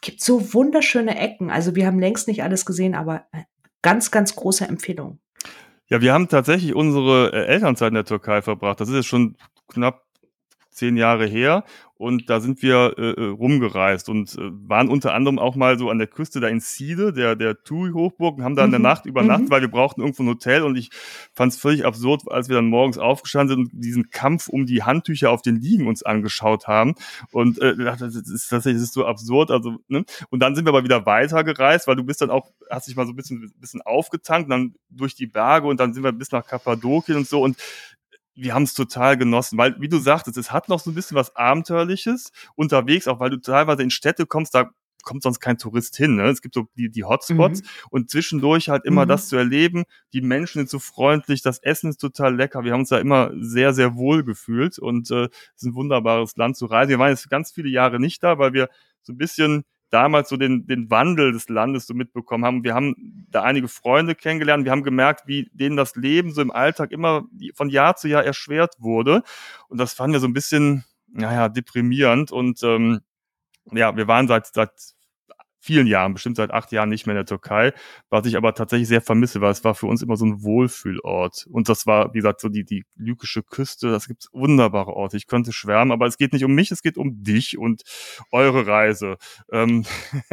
gibt so wunderschöne Ecken. Also wir haben längst nicht alles gesehen, aber äh, ganz, ganz große Empfehlung. Ja, wir haben tatsächlich unsere äh, Elternzeit in der Türkei verbracht. Das ist jetzt schon knapp zehn Jahre her. Und da sind wir äh, äh, rumgereist und äh, waren unter anderem auch mal so an der Küste da in Siede, der, der Tui-Hochburg, und haben da in der mhm. Nacht übernachtet, mhm. weil wir brauchten irgendwo ein Hotel. Und ich fand es völlig absurd, als wir dann morgens aufgestanden sind und diesen Kampf um die Handtücher auf den Liegen uns angeschaut haben. Und äh, das ist tatsächlich das ist so absurd. Also, ne? Und dann sind wir aber wieder weitergereist, weil du bist dann auch, hast dich mal so ein bisschen, bisschen aufgetankt, dann durch die Berge und dann sind wir bis nach Kappadokien und so. Und wir haben es total genossen, weil, wie du sagtest, es hat noch so ein bisschen was Abenteuerliches unterwegs, auch weil du teilweise in Städte kommst, da kommt sonst kein Tourist hin. Ne? Es gibt so die, die Hotspots mhm. und zwischendurch halt immer mhm. das zu erleben. Die Menschen sind so freundlich, das Essen ist total lecker. Wir haben uns da immer sehr, sehr wohl gefühlt und äh, es ist ein wunderbares Land zu reisen. Wir waren jetzt ganz viele Jahre nicht da, weil wir so ein bisschen damals so den, den Wandel des Landes so mitbekommen haben. Wir haben da einige Freunde kennengelernt. Wir haben gemerkt, wie denen das Leben so im Alltag immer von Jahr zu Jahr erschwert wurde. Und das fanden wir so ein bisschen, naja, deprimierend. Und ähm, ja, wir waren seit, seit vielen Jahren, bestimmt seit acht Jahren nicht mehr in der Türkei, was ich aber tatsächlich sehr vermisse, weil es war für uns immer so ein Wohlfühlort. Und das war, wie gesagt, so die, die lykische Küste, das gibt wunderbare Orte. Ich könnte schwärmen, aber es geht nicht um mich, es geht um dich und eure Reise. Ähm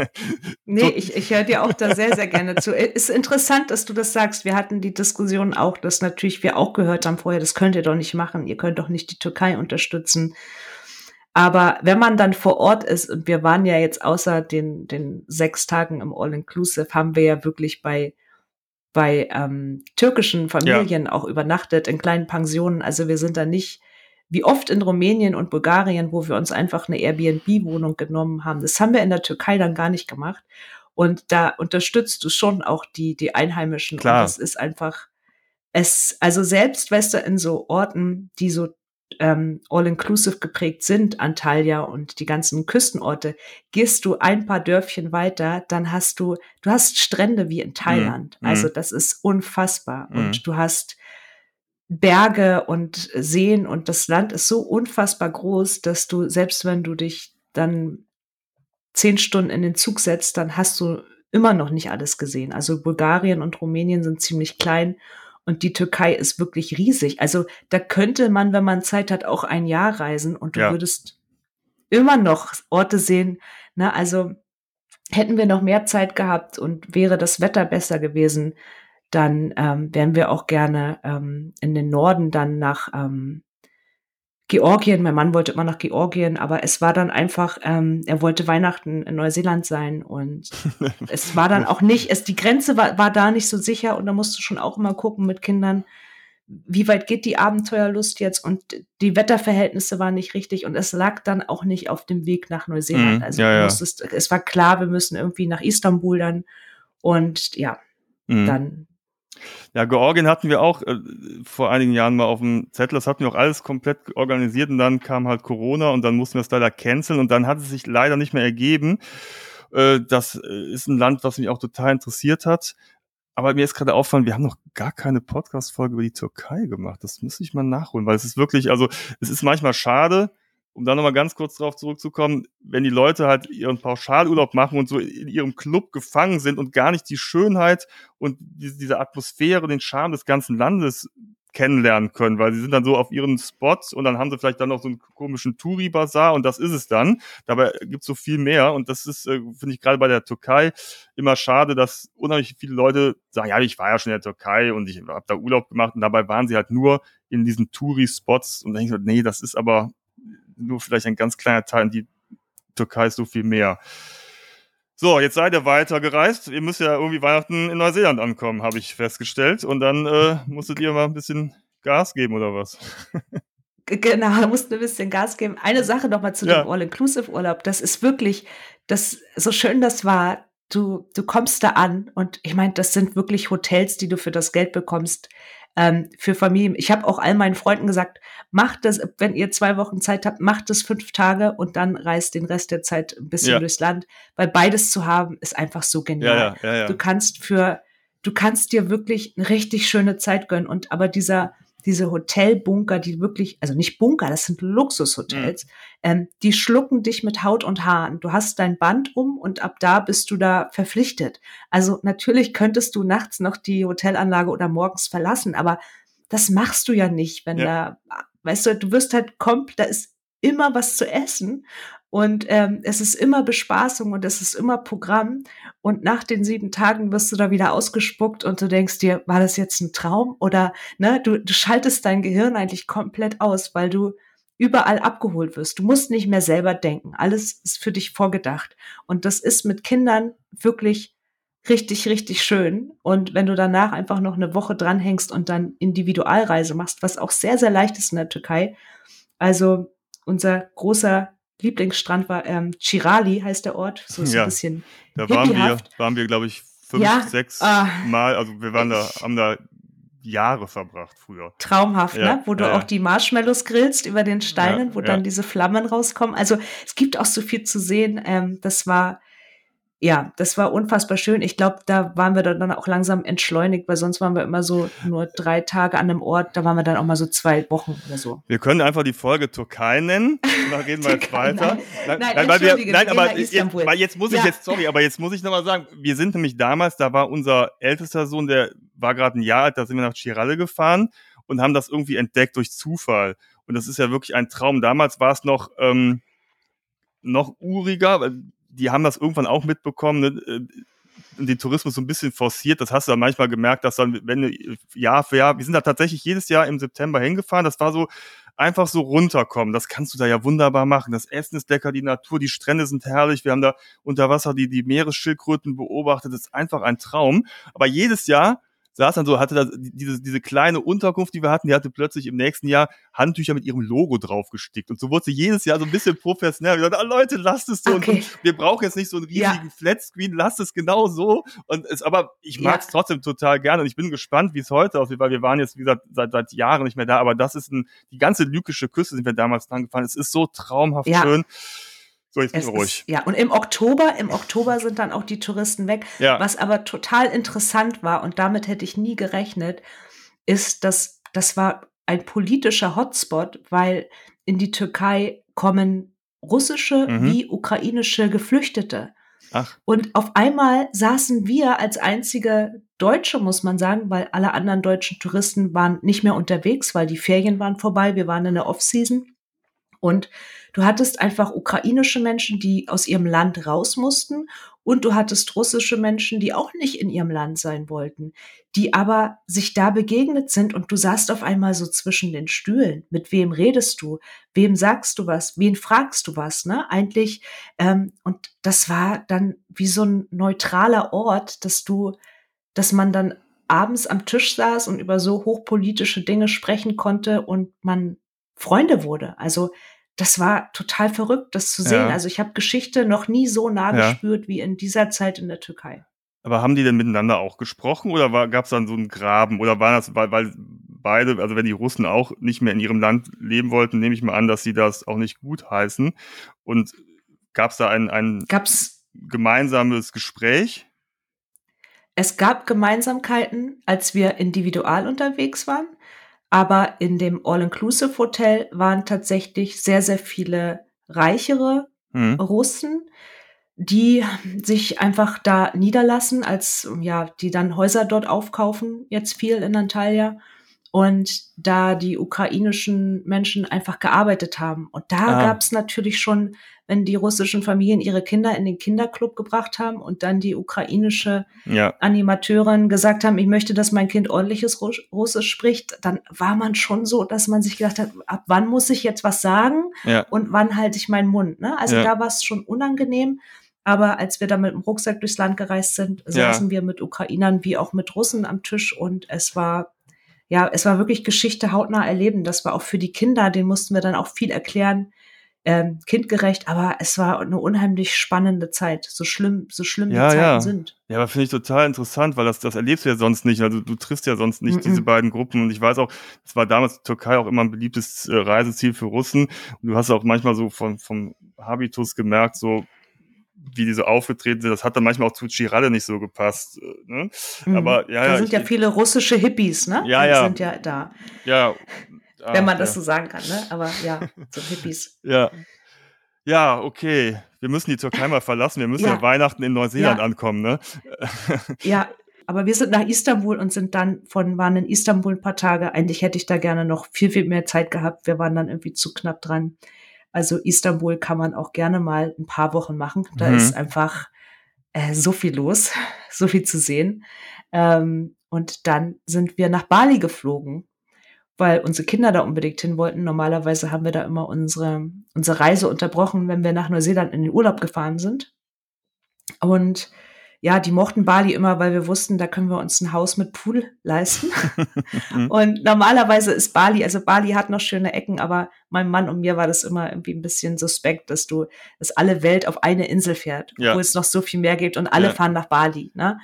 (laughs) nee, ich, ich höre dir auch da sehr, sehr gerne zu. Ist interessant, dass du das sagst. Wir hatten die Diskussion auch, dass natürlich wir auch gehört haben vorher, das könnt ihr doch nicht machen. Ihr könnt doch nicht die Türkei unterstützen. Aber wenn man dann vor Ort ist, und wir waren ja jetzt außer den, den sechs Tagen im All-Inclusive, haben wir ja wirklich bei, bei ähm, türkischen Familien ja. auch übernachtet, in kleinen Pensionen. Also wir sind da nicht wie oft in Rumänien und Bulgarien, wo wir uns einfach eine Airbnb-Wohnung genommen haben. Das haben wir in der Türkei dann gar nicht gemacht. Und da unterstützt du schon auch die, die Einheimischen. Klar. Und das ist einfach, es, also selbst, weißt du, in so Orten, die so ähm, all-inclusive geprägt sind, Antalya und die ganzen Küstenorte, gehst du ein paar Dörfchen weiter, dann hast du, du hast Strände wie in Thailand. Mhm. Also das ist unfassbar. Mhm. Und du hast Berge und Seen und das Land ist so unfassbar groß, dass du, selbst wenn du dich dann zehn Stunden in den Zug setzt, dann hast du immer noch nicht alles gesehen. Also Bulgarien und Rumänien sind ziemlich klein und die Türkei ist wirklich riesig. Also da könnte man, wenn man Zeit hat, auch ein Jahr reisen und du ja. würdest immer noch Orte sehen. Ne? Also hätten wir noch mehr Zeit gehabt und wäre das Wetter besser gewesen, dann ähm, wären wir auch gerne ähm, in den Norden dann nach ähm, Georgien. Mein Mann wollte immer nach Georgien, aber es war dann einfach, ähm, er wollte Weihnachten in Neuseeland sein und (laughs) es war dann auch nicht, es, die Grenze war, war da nicht so sicher und da musst du schon auch immer gucken mit Kindern, wie weit geht die Abenteuerlust jetzt und die Wetterverhältnisse waren nicht richtig und es lag dann auch nicht auf dem Weg nach Neuseeland. Mhm, also ja, ja. Musstest, es war klar, wir müssen irgendwie nach Istanbul dann und ja, mhm. dann ja, Georgien hatten wir auch äh, vor einigen Jahren mal auf dem Zettel. Das hatten wir auch alles komplett organisiert und dann kam halt Corona und dann mussten wir es leider canceln und dann hat es sich leider nicht mehr ergeben. Äh, das äh, ist ein Land, was mich auch total interessiert hat. Aber mir ist gerade auffallen, wir haben noch gar keine Podcast-Folge über die Türkei gemacht. Das muss ich mal nachholen, weil es ist wirklich, also es ist manchmal schade, um da nochmal ganz kurz drauf zurückzukommen, wenn die Leute halt ihren Pauschalurlaub machen und so in ihrem Club gefangen sind und gar nicht die Schönheit und diese, Atmosphäre, den Charme des ganzen Landes kennenlernen können, weil sie sind dann so auf ihren Spots und dann haben sie vielleicht dann noch so einen komischen Touri-Bazar und das ist es dann. Dabei gibt's so viel mehr und das ist, äh, finde ich gerade bei der Türkei immer schade, dass unheimlich viele Leute sagen, ja, ich war ja schon in der Türkei und ich habe da Urlaub gemacht und dabei waren sie halt nur in diesen Touri-Spots und dann denke ich so, nee, das ist aber nur vielleicht ein ganz kleiner Teil, die Türkei ist so viel mehr. So, jetzt seid ihr weitergereist. Ihr müsst ja irgendwie Weihnachten in Neuseeland ankommen, habe ich festgestellt. Und dann äh, musstet ihr mal ein bisschen Gas geben oder was? Genau, da mussten ein bisschen Gas geben. Eine Sache noch mal zu ja. dem All-Inclusive-Urlaub. Das ist wirklich, das so schön das war. Du, du kommst da an und ich meine, das sind wirklich Hotels, die du für das Geld bekommst ähm, für Familien. Ich habe auch all meinen Freunden gesagt, macht das, wenn ihr zwei Wochen Zeit habt, macht es fünf Tage und dann reist den Rest der Zeit ein bisschen ja. durchs Land, weil beides zu haben ist einfach so genial. Ja, ja, du kannst für, du kannst dir wirklich eine richtig schöne Zeit gönnen und aber dieser diese Hotelbunker, die wirklich, also nicht Bunker, das sind Luxushotels, mhm. ähm, die schlucken dich mit Haut und Haaren. Du hast dein Band um und ab da bist du da verpflichtet. Also natürlich könntest du nachts noch die Hotelanlage oder morgens verlassen, aber das machst du ja nicht, wenn ja. da, weißt du, du wirst halt kommt, da ist immer was zu essen und ähm, es ist immer Bespaßung und es ist immer Programm. Und nach den sieben Tagen wirst du da wieder ausgespuckt und du denkst dir, war das jetzt ein Traum? Oder ne, du, du schaltest dein Gehirn eigentlich komplett aus, weil du überall abgeholt wirst. Du musst nicht mehr selber denken. Alles ist für dich vorgedacht. Und das ist mit Kindern wirklich richtig, richtig schön. Und wenn du danach einfach noch eine Woche dranhängst und dann Individualreise machst, was auch sehr, sehr leicht ist in der Türkei. Also unser großer Lieblingsstrand war ähm, Chirali, heißt der Ort. So, so Ja, ein bisschen Da waren wir, waren wir, glaube ich, fünf, Ja, sechs ah. Mal. Also wir waren da, haben da Jahre verbracht früher. Traumhaft, Ja, ne? Wo du ja, auch die Marshmallows grillst über den Steinen, wo dann diese Flammen rauskommen. Also es gibt auch so viel zu sehen. Ähm, das war, ja, das war unfassbar schön. Ich glaube, da waren wir dann auch langsam entschleunigt, weil sonst waren wir immer so nur drei Tage an einem Ort. Da waren wir dann auch mal so zwei Wochen oder so. Wir können einfach die Folge Türkei nennen. (laughs) Da reden wir jetzt weiter. nein. Nein, wir, entschuldige, nein wir aber gehen nach jetzt, weil jetzt muss ich Ja. jetzt, sorry, aber jetzt muss ich nochmal sagen, wir sind nämlich damals, da war unser ältester Sohn, der war gerade ein Jahr alt, da sind wir nach Chiralle gefahren und haben das irgendwie entdeckt durch Zufall. Und das ist ja wirklich ein Traum. Damals war es noch, ähm, noch uriger, weil die haben das irgendwann auch mitbekommen, ne? äh, den Tourismus so ein bisschen forciert. Das hast du dann manchmal gemerkt, dass dann, wenn Jahr für Jahr, wir sind da tatsächlich jedes Jahr im September hingefahren. Das war so einfach so runterkommen. Das kannst du da ja wunderbar machen. Das Essen ist lecker, die Natur, die Strände sind herrlich. Wir haben da unter Wasser die, die Meeresschildkröten beobachtet. Das ist einfach ein Traum. Aber jedes Jahr saß dann so, hatte da diese, diese kleine Unterkunft, die wir hatten, die hatte plötzlich im nächsten Jahr Handtücher mit ihrem Logo draufgestickt. Und so wurde sie jedes Jahr so ein bisschen professionell. Sagten, ah, Leute, lasst es so. Okay. Und wir brauchen jetzt nicht so einen Ja. riesigen Flatscreen, lasst es genau so. Und es, aber ich mag es Ja. trotzdem total gerne und ich bin gespannt, wie es heute aussieht, weil wir waren jetzt, wie gesagt, seit, seit Jahren nicht mehr da. Aber das ist ein, die ganze lykische Küste sind wir damals dran gefahren. Es ist so traumhaft Ja. schön. So, jetzt bin ich ruhig. ist, ja, und im Oktober, im Oktober sind dann auch die Touristen weg. Ja. Was aber total interessant war, und damit hätte ich nie gerechnet, ist, dass das war ein politischer Hotspot, weil in die Türkei kommen russische Mhm. wie ukrainische Geflüchtete. Ach, Und auf einmal saßen wir als einzige Deutsche, muss man sagen, weil alle anderen deutschen Touristen waren nicht mehr unterwegs, weil die Ferien waren vorbei. Wir waren in der Off-Season. Und du hattest einfach ukrainische Menschen, die aus ihrem Land raus mussten. Und du hattest russische Menschen, die auch nicht in ihrem Land sein wollten, die aber sich da begegnet sind. Und du saßt auf einmal so zwischen den Stühlen. Mit wem redest du? Wem sagst du was? Wen fragst du was? Ne? Eigentlich. Ähm, und das war dann wie so ein neutraler Ort, dass du, dass man dann abends am Tisch saß und über so hochpolitische Dinge sprechen konnte und man Freunde wurde. Also das war total verrückt, das zu sehen. Ja. Also ich habe Geschichte noch nie so nah Ja. gespürt wie in dieser Zeit in der Türkei. aber haben die denn miteinander auch gesprochen oder gab es dann so einen Graben? Oder war das, weil, weil beide, also wenn die Russen auch nicht mehr in ihrem Land leben wollten, nehme ich mal an, dass sie das auch nicht gut heißen. Und gab es da ein, ein Gab's gemeinsames Gespräch? Es gab Gemeinsamkeiten, als wir individual unterwegs waren, aber in dem All-Inclusive-Hotel waren tatsächlich sehr, sehr viele reichere Hm. Russen, die sich einfach da niederlassen, als ja, die dann Häuser dort aufkaufen, jetzt viel in Antalya. Und da die ukrainischen Menschen einfach gearbeitet haben. Und da Ah. gab es natürlich schon, wenn die russischen Familien ihre Kinder in den Kinderclub gebracht haben und dann die ukrainische Ja, Animateurin gesagt haben, ich möchte, dass mein Kind ordentliches Ru- Russisch spricht, dann war man schon so, dass man sich gedacht hat, ab wann muss ich jetzt was sagen ja, und wann halte ich meinen Mund. Ne? Also Ja. da war es schon unangenehm. Aber als wir da mit dem Rucksack durchs Land gereist sind, saßen wir mit Ukrainern wie auch mit Russen am Tisch und es war, ja, es war wirklich Geschichte hautnah erleben. Das war auch für die Kinder, denen mussten wir dann auch viel erklären, ähm, kindgerecht, aber es war eine unheimlich spannende Zeit, so schlimm, so schlimm Ja, die Zeiten ja. sind. Ja, aber finde ich total interessant, weil das, das erlebst du ja sonst nicht. Also du triffst ja sonst nicht Mhm. diese beiden Gruppen. Und ich weiß auch, es war damals die Türkei auch immer ein beliebtes äh, Reiseziel für Russen. Und du hast auch manchmal so von, vom Habitus gemerkt, so wie die so aufgetreten sind. Das hat dann manchmal auch zu Chiralle nicht so gepasst. äh, Ne? Mhm. Aber ja, da ja, sind ich- ja viele russische Hippies, ne? Ja, Die ja. sind ja da, Ja. wenn man ah, das ja. so sagen kann, ne? Aber ja, so (laughs) Hippies. Ja. Ja, okay. Wir müssen die Türkei mal verlassen. Wir müssen ja, Ja. Weihnachten in Neuseeland Ja. ankommen, ne? (laughs) Ja, aber wir sind nach Istanbul und sind dann von, waren in Istanbul ein paar Tage. Eigentlich hätte ich da gerne noch viel, viel mehr Zeit gehabt. Wir waren dann irgendwie zu knapp dran. Also Istanbul kann man auch gerne mal ein paar Wochen machen. Da mhm. ist einfach äh, so viel los, (laughs) so viel zu sehen. Ähm, und dann sind wir nach Bali geflogen, weil unsere Kinder da unbedingt hin wollten. Normalerweise haben wir da immer unsere, unsere Reise unterbrochen, wenn wir nach Neuseeland in den Urlaub gefahren sind. Und ja, die mochten Bali immer, weil wir wussten, da können wir uns ein Haus mit Pool leisten. (laughs) Und normalerweise ist Bali, also Bali hat noch schöne Ecken, aber meinem Mann und mir war das immer irgendwie ein bisschen suspekt, dass du, dass alle Welt auf eine Insel fährt, ja. wo es noch so viel mehr gibt und alle ja. fahren nach Bali. Ne?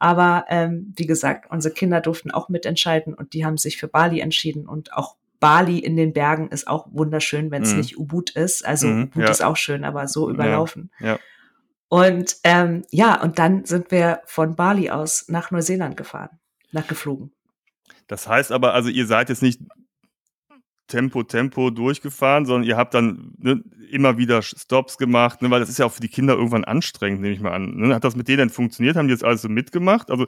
Aber ähm, wie gesagt, unsere Kinder durften auch mitentscheiden und die haben sich für Bali entschieden und auch Bali in den Bergen ist auch wunderschön, wenn es mhm. nicht Ubud ist. Also mhm, Ubud ja. ist auch schön, aber so überlaufen. Ja. Und ähm, ja, und dann sind wir von Bali aus nach Neuseeland gefahren, nachgeflogen. Das heißt aber, also ihr seid jetzt nicht Tempo, Tempo durchgefahren, sondern ihr habt dann ne, immer wieder Stops gemacht, ne, weil das ist ja auch für die Kinder irgendwann anstrengend, nehme ich mal an. Ne? Hat das mit denen denn funktioniert? Haben die jetzt alles so mitgemacht? Also,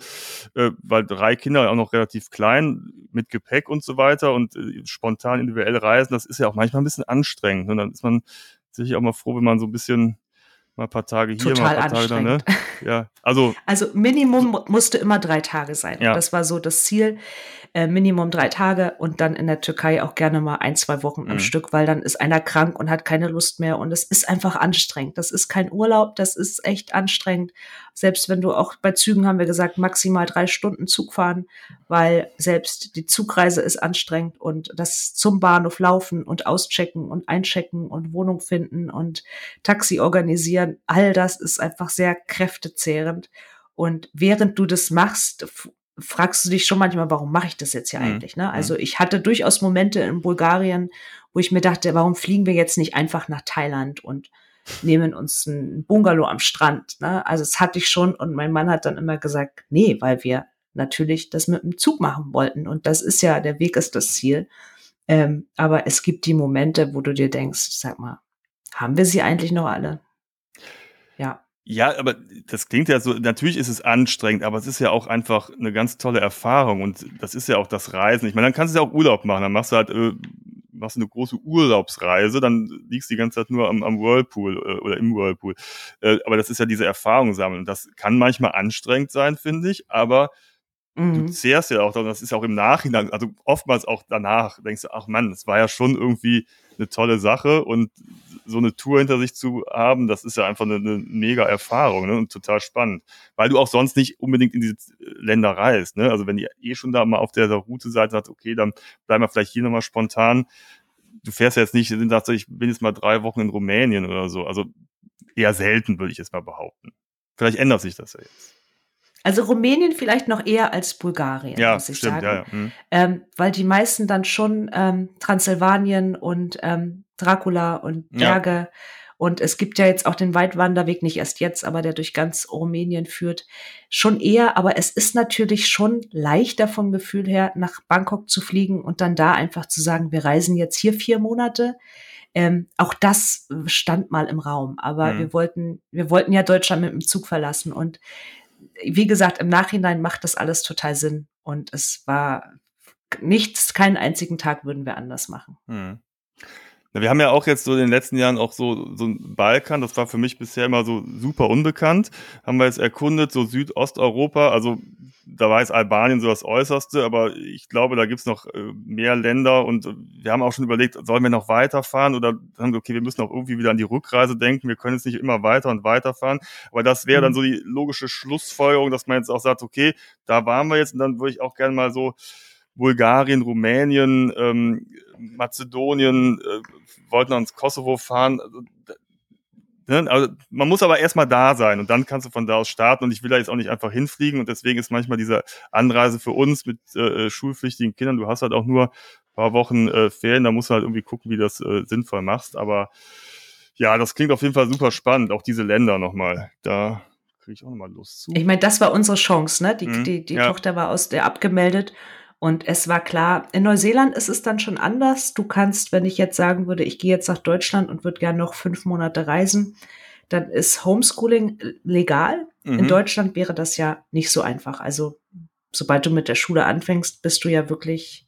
äh, weil drei Kinder auch noch relativ klein, mit Gepäck und so weiter und äh, spontan individuell reisen, das ist ja auch manchmal ein bisschen anstrengend. Und ne? dann ist man sicherlich auch mal froh, wenn man so ein bisschen mal ein paar Tage hier, Total mal ein paar Tage da, ne? (laughs) Ja, also. Also Minimum musste immer drei Tage sein. Ja. Das war so das Ziel. Äh, Minimum drei Tage und dann in der Türkei auch gerne mal ein, zwei Wochen am mhm. Stück, weil dann ist einer krank und hat keine Lust mehr und es ist einfach anstrengend. Das ist kein Urlaub, das ist echt anstrengend. Selbst wenn du auch bei Zügen haben wir gesagt, maximal drei Stunden Zug fahren, weil selbst die Zugreise ist anstrengend und das zum Bahnhof laufen und auschecken und einchecken und Wohnung finden und Taxi organisieren, all das ist einfach sehr kräftezehrend. Und während du das machst, fragst du dich schon manchmal, warum mache ich das jetzt hier mhm. eigentlich? Ne? Also mhm. ich hatte durchaus Momente in Bulgarien, wo ich mir dachte, warum fliegen wir jetzt nicht einfach nach Thailand und nehmen uns ein Bungalow am Strand? Ne? Also es hatte ich schon und mein Mann hat dann immer gesagt, nee, weil wir natürlich das mit dem Zug machen wollten und das ist ja, der Weg ist das Ziel. Ähm, aber es gibt die Momente, wo du dir denkst, sag mal, haben wir sie eigentlich noch alle? Ja. Ja, aber das klingt ja so, natürlich ist es anstrengend, aber es ist ja auch einfach eine ganz tolle Erfahrung und das ist ja auch das Reisen. Ich meine, dann kannst du ja auch Urlaub machen, dann machst du halt, äh, machst eine große Urlaubsreise, dann liegst du die ganze Zeit nur am, am Whirlpool äh, oder im Whirlpool. Äh, aber das ist ja diese Erfahrung sammeln. Das kann manchmal anstrengend sein, finde ich, aber mhm. du zehrst ja auch, das ist ja auch im Nachhinein, also oftmals auch danach, denkst du, ach Mann, das war ja schon irgendwie eine tolle Sache und so eine Tour hinter sich zu haben, das ist ja einfach eine, eine mega Erfahrung ne? und total spannend, weil du auch sonst nicht unbedingt in diese Länder reist. Ne? Also wenn ihr eh schon da mal auf der, der Route seid, sagt, okay, dann bleiben wir vielleicht hier nochmal spontan. Du fährst ja jetzt nicht, sagst, ich bin jetzt mal drei Wochen in Rumänien oder so. Also eher selten, würde ich jetzt mal behaupten. Vielleicht ändert sich das ja jetzt. Also Rumänien vielleicht noch eher als Bulgarien, ja, muss ich stimmt, sagen. Ja, ja. Hm. Ähm, weil die meisten dann schon ähm, Transsilvanien und ähm, Dracula und Berge. Ja. Und es gibt ja jetzt auch den Weitwanderweg, nicht erst jetzt, aber der durch ganz Rumänien führt, schon eher. Aber es ist natürlich schon leichter vom Gefühl her, nach Bangkok zu fliegen und dann da einfach zu sagen, wir reisen jetzt hier vier Monate. Ähm, auch das stand mal im Raum. Aber mhm. wir wollten, wir wollten ja Deutschland mit dem Zug verlassen. Und wie gesagt, im Nachhinein macht das alles total Sinn. Und es war nichts, keinen einzigen Tag würden wir anders machen. Mhm. Wir haben ja auch jetzt so in den letzten Jahren auch so, so ein Balkan, das war für mich bisher immer so super unbekannt. Haben wir jetzt erkundet, so Südosteuropa, also da war jetzt Albanien so das Äußerste, aber ich glaube, da gibt's noch äh, mehr Länder und wir haben auch schon überlegt, sollen wir noch weiterfahren oder haben wir, okay, wir müssen auch irgendwie wieder an die Rückreise denken, wir können jetzt nicht immer weiter und weiterfahren, aber das wäre dann mhm. so die logische Schlussfolgerung, dass man jetzt auch sagt, okay, da waren wir jetzt und dann würde ich auch gerne mal so Bulgarien, Rumänien, ähm, Mazedonien, äh, wollten ans Kosovo fahren. Also, ne? also, man muss aber erstmal da sein und dann kannst du von da aus starten und ich will da jetzt auch nicht einfach hinfliegen und deswegen ist manchmal diese Anreise für uns mit äh, schulpflichtigen Kindern, du hast halt auch nur ein paar Wochen äh, Ferien, da musst du halt irgendwie gucken, wie du das äh, sinnvoll machst, aber ja, das klingt auf jeden Fall super spannend, auch diese Länder nochmal, da kriege ich auch nochmal Lust zu. Ich meine, das war unsere Chance, ne? Die, mhm, die, die ja. Tochter war aus der abgemeldet und es war klar, in Neuseeland ist es dann schon anders. Du kannst, wenn ich jetzt sagen würde, ich gehe jetzt nach Deutschland und würde gerne noch fünf Monate reisen, dann ist Homeschooling legal. Mhm. In Deutschland wäre das ja nicht so einfach. Also sobald du mit der Schule anfängst, bist du ja wirklich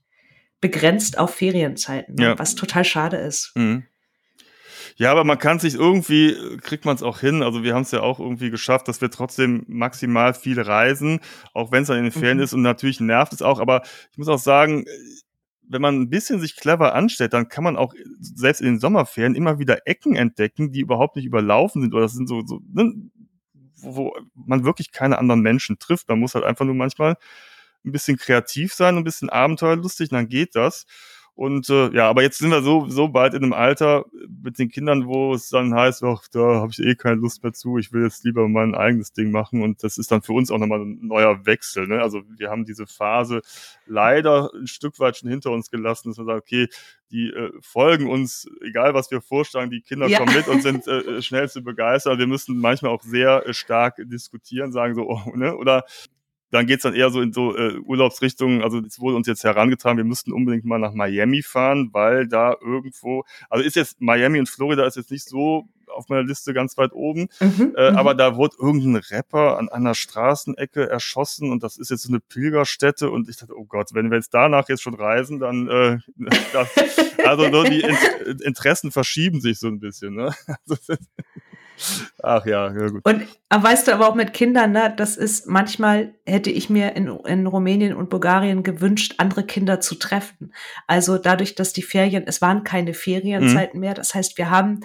begrenzt auf Ferienzeiten, ja. was total schade ist. Mhm. Ja, aber man kann sich irgendwie, kriegt man es auch hin. Also wir haben es ja auch irgendwie geschafft, dass wir trotzdem maximal viel reisen, auch wenn es dann in den Ferien mhm. ist und natürlich nervt es auch. Aber ich muss auch sagen, wenn man ein bisschen sich clever anstellt, dann kann man auch selbst in den Sommerferien immer wieder Ecken entdecken, die überhaupt nicht überlaufen sind oder das sind so, so ne, wo, wo man wirklich keine anderen Menschen trifft. Man muss halt einfach nur manchmal ein bisschen kreativ sein, ein bisschen abenteuerlustig, dann geht das. Und äh, ja, aber jetzt sind wir so, so bald in einem Alter mit den Kindern, wo es dann heißt, ach, da habe ich eh keine Lust mehr zu, ich will jetzt lieber mein eigenes Ding machen. Und das ist dann für uns auch nochmal ein neuer Wechsel. Ne? Also wir haben diese Phase leider ein Stück weit schon hinter uns gelassen, dass wir sagen, okay, die äh, folgen uns, egal was wir vorschlagen, die Kinder ja. kommen mit und sind (laughs) äh, schnell zu begeistern. Wir müssen manchmal auch sehr äh, stark diskutieren, sagen so, oh, ne? oder dann geht's dann eher so in so äh, Urlaubsrichtungen. Also es wurde uns jetzt herangetragen, wir müssten unbedingt mal nach Miami fahren, weil da irgendwo, also ist jetzt Miami und Florida ist jetzt nicht so auf meiner Liste ganz weit oben, mhm, äh, mhm. aber da wurde irgendein Rapper an einer Straßenecke erschossen und das ist jetzt so eine Pilgerstätte und ich dachte, oh Gott, wenn wir jetzt danach jetzt schon reisen, dann äh, (laughs) das, also nur die Interessen verschieben sich so ein bisschen. Ne? (laughs) Also, Ach ja, ja gut. Und weißt du aber auch mit Kindern, ne, das ist manchmal hätte ich mir in, in Rumänien und Bulgarien gewünscht, andere Kinder zu treffen. Also dadurch, dass die Ferien, es waren keine Ferienzeiten mhm. mehr. Das heißt, wir haben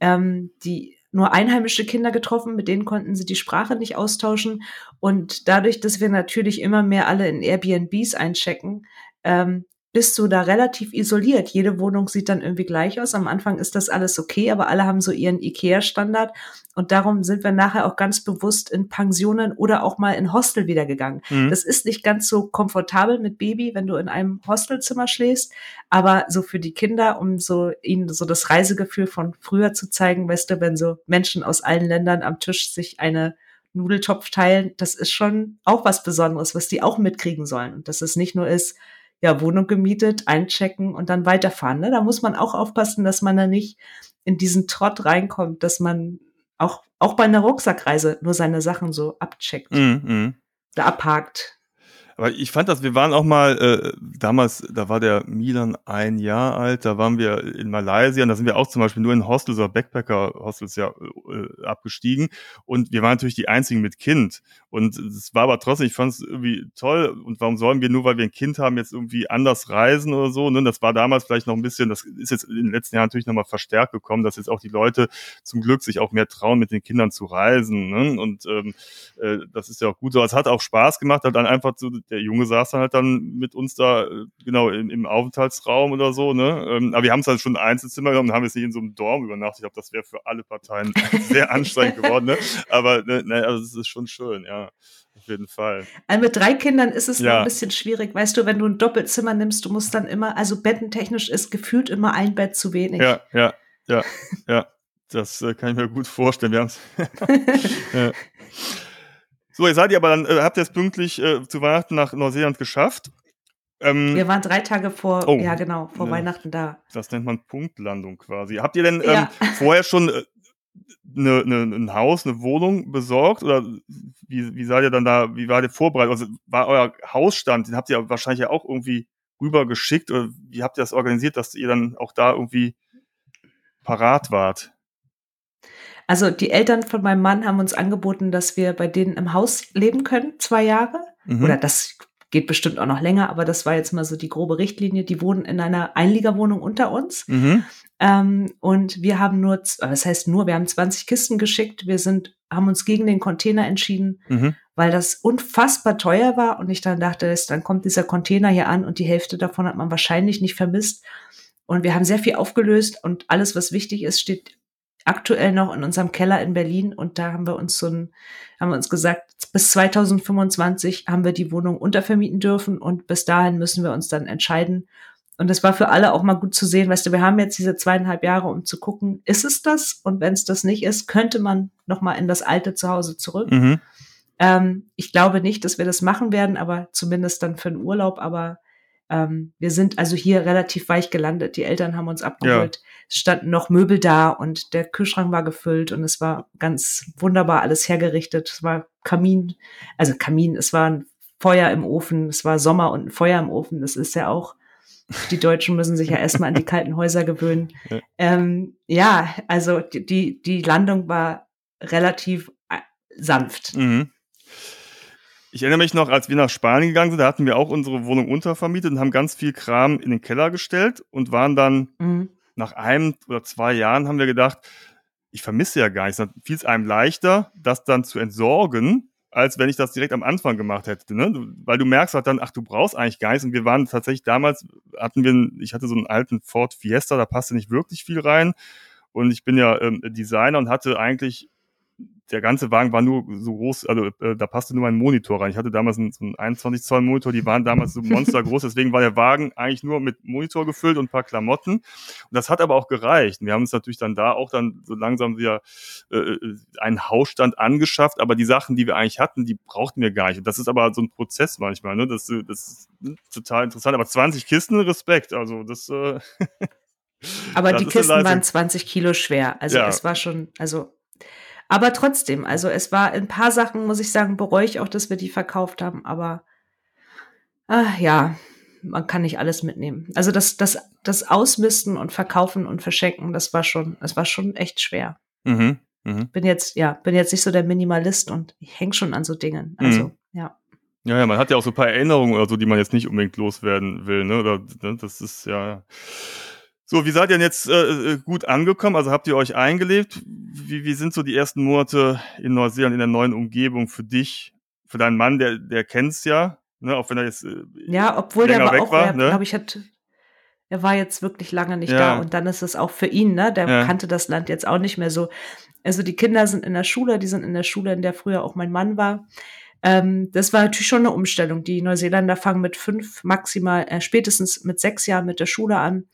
ähm, die nur einheimische Kinder getroffen, mit denen konnten sie die Sprache nicht austauschen. Und dadurch, dass wir natürlich immer mehr alle in Airbnbs einchecken, ähm, bist du da relativ isoliert. Jede Wohnung sieht dann irgendwie gleich aus. Am Anfang ist das alles okay, aber alle haben so ihren IKEA-Standard. Und darum sind wir nachher auch ganz bewusst in Pensionen oder auch mal in Hostel wieder gegangen. Mhm. Das ist nicht ganz so komfortabel mit Baby, wenn du in einem Hostelzimmer schläfst. Aber so für die Kinder, um so ihnen so das Reisegefühl von früher zu zeigen, weißt du, wenn so Menschen aus allen Ländern am Tisch sich eine Nudeltopf teilen, das ist schon auch was Besonderes, was die auch mitkriegen sollen. Und dass es nicht nur ist, ja, Wohnung gemietet, einchecken und dann weiterfahren. Ne? Da muss man auch aufpassen, dass man da nicht in diesen Trott reinkommt, dass man auch, auch bei einer Rucksackreise nur seine Sachen so abcheckt, mm, mm. da abhakt. Aber ich fand das, wir waren auch mal, äh, damals, da war der Milan ein Jahr alt, da waren wir in Malaysia und da sind wir auch zum Beispiel nur in Hostels oder Backpacker-Hostels ja äh, abgestiegen und wir waren natürlich die einzigen mit Kind und es war aber trotzdem, ich fand es irgendwie toll und warum sollen wir nur, weil wir ein Kind haben, jetzt irgendwie anders reisen oder so, ne? Das war damals vielleicht noch ein bisschen, das ist jetzt in den letzten Jahren natürlich nochmal verstärkt gekommen, dass jetzt auch die Leute zum Glück sich auch mehr trauen, mit den Kindern zu reisen ne? und ähm, äh, das ist ja auch gut so, es hat auch Spaß gemacht, hat dann einfach so der Junge saß dann halt dann mit uns da, äh, genau, im, im Aufenthaltsraum oder so, ne? Ähm, aber wir haben es halt schon ein Einzelzimmer genommen und haben jetzt nicht in so einem Dorm übernachtet. Ich glaube, das wäre für alle Parteien (laughs) sehr anstrengend geworden, ne? Aber ne, ne, also es ist schon schön, ja. Auf jeden Fall. Also mit drei Kindern ist es ja. ein bisschen schwierig. Weißt du, wenn du ein Doppelzimmer nimmst, du musst dann immer, also bettentechnisch ist gefühlt immer ein Bett zu wenig. Ja, ja, ja, ja. Das äh, kann ich mir gut vorstellen. Wir haben es. (laughs) (laughs) ja. So, ihr seid ihr aber dann, äh, habt ihr es pünktlich äh, zu Weihnachten nach Neuseeland geschafft. Ähm, wir waren drei Tage vor, oh, ja genau, vor ne, Weihnachten da. Das nennt man Punktlandung quasi. Habt ihr denn ja. ähm, vorher schon äh, ne, ne, ein Haus, eine Wohnung besorgt oder wie, wie seid ihr dann da, wie war ihr vorbereitet? Also war euer Hausstand, den habt ihr wahrscheinlich ja auch irgendwie rübergeschickt oder wie habt ihr das organisiert, dass ihr dann auch da irgendwie parat wart? Also die Eltern von meinem Mann haben uns angeboten, dass wir bei denen im Haus leben können, zwei Jahre. Mhm. Oder das geht bestimmt auch noch länger, aber das war jetzt mal so die grobe Richtlinie. Die wohnen in einer Einliegerwohnung unter uns. Mhm. Ähm, und wir haben nur, das heißt nur, wir haben 20 Kisten geschickt. Wir sind, haben uns gegen den Container entschieden, mhm. weil das unfassbar teuer war. Und ich dann dachte, dann kommt dieser Container hier an und die Hälfte davon hat man wahrscheinlich nicht vermisst. Und wir haben sehr viel aufgelöst und alles, was wichtig ist, steht aktuell noch in unserem Keller in Berlin und da haben wir uns so ein, haben wir uns gesagt, bis 2025 haben wir die Wohnung untervermieten dürfen und bis dahin müssen wir uns dann entscheiden. Und das war für alle auch mal gut zu sehen, weißt du, wir haben jetzt diese zweieinhalb Jahre, um zu gucken, ist es das? Und wenn es das nicht ist, könnte man noch mal in das alte Zuhause zurück. Mhm. Ähm, ich glaube nicht, dass wir das machen werden, aber zumindest dann für den Urlaub. Aber ähm, wir sind also hier relativ weich gelandet. Die Eltern haben uns abgeholt. Ja. Es standen noch Möbel da und der Kühlschrank war gefüllt und es war ganz wunderbar alles hergerichtet. Es war Kamin, also Kamin, es war ein Feuer im Ofen, es war Sommer und ein Feuer im Ofen. Das ist ja auch Die Deutschen müssen sich ja (laughs) erstmal an die kalten Häuser gewöhnen. Ja, ähm, ja also die, die Landung war relativ äh, sanft. Mhm. Ich erinnere mich noch, als wir nach Spanien gegangen sind, da hatten wir auch unsere Wohnung untervermietet und haben ganz viel Kram in den Keller gestellt und waren dann mhm. nach einem oder zwei Jahren haben wir gedacht, ich vermisse ja gar nichts. Dann fiel es einem leichter, das dann zu entsorgen, als wenn ich das direkt am Anfang gemacht hätte. Ne? Weil du merkst halt dann, ach, du brauchst eigentlich gar nichts. Und wir waren tatsächlich damals, hatten wir, ich hatte so einen alten Ford Fiesta, da passte nicht wirklich viel rein. Und ich bin ja ähm, Designer und hatte eigentlich der ganze Wagen war nur so groß, also äh, da passte nur ein Monitor rein. Ich hatte damals einen, so einen 21 Zoll Monitor, die waren damals so monstergroß, deswegen war der Wagen eigentlich nur mit Monitor gefüllt und ein paar Klamotten. Und das hat aber auch gereicht. Wir haben uns natürlich dann da auch dann so langsam wieder äh, äh, einen Hausstand angeschafft, aber die Sachen, die wir eigentlich hatten, die brauchten wir gar nicht. Und das ist aber so ein Prozess manchmal, ne? Das, das ist total interessant. Aber 20 Kisten, Respekt. Also das. Äh (laughs) aber das die Kisten waren 20 Kilo schwer. Also ja. es war schon, also aber trotzdem, also es war ein paar Sachen, muss ich sagen, bereue ich auch, dass wir die verkauft haben. Aber ah, ja, man kann nicht alles mitnehmen. Also das, das, das Ausmisten und Verkaufen und Verschenken, das war schon, das war schon echt schwer. Mhm, mh. Bin jetzt, ja, bin jetzt nicht so der Minimalist und ich hänge schon an so Dingen. Also, mhm. ja. Ja, ja, man hat ja auch so ein paar Erinnerungen oder so, die man jetzt nicht unbedingt loswerden will, ne? Oder ne? das ist ja. So, wie seid ihr denn jetzt äh, äh, gut angekommen? Also habt ihr euch eingelebt? Wie, wie sind so die ersten Monate in Neuseeland in der neuen Umgebung für dich, für deinen Mann, der, der kennt's ja, ne? auch wenn er jetzt äh, Ja, obwohl der war auch, war, ne? glaube ich, hat, er war jetzt wirklich lange nicht ja. da und dann ist es auch für ihn, ne? Der ja. kannte das Land jetzt auch nicht mehr so. Also die Kinder sind in der Schule, die sind in der Schule, in der früher auch mein Mann war. Ähm, das war natürlich schon eine Umstellung. Die Neuseeländer fangen mit fünf, maximal, äh, spätestens mit sechs Jahren mit der Schule an.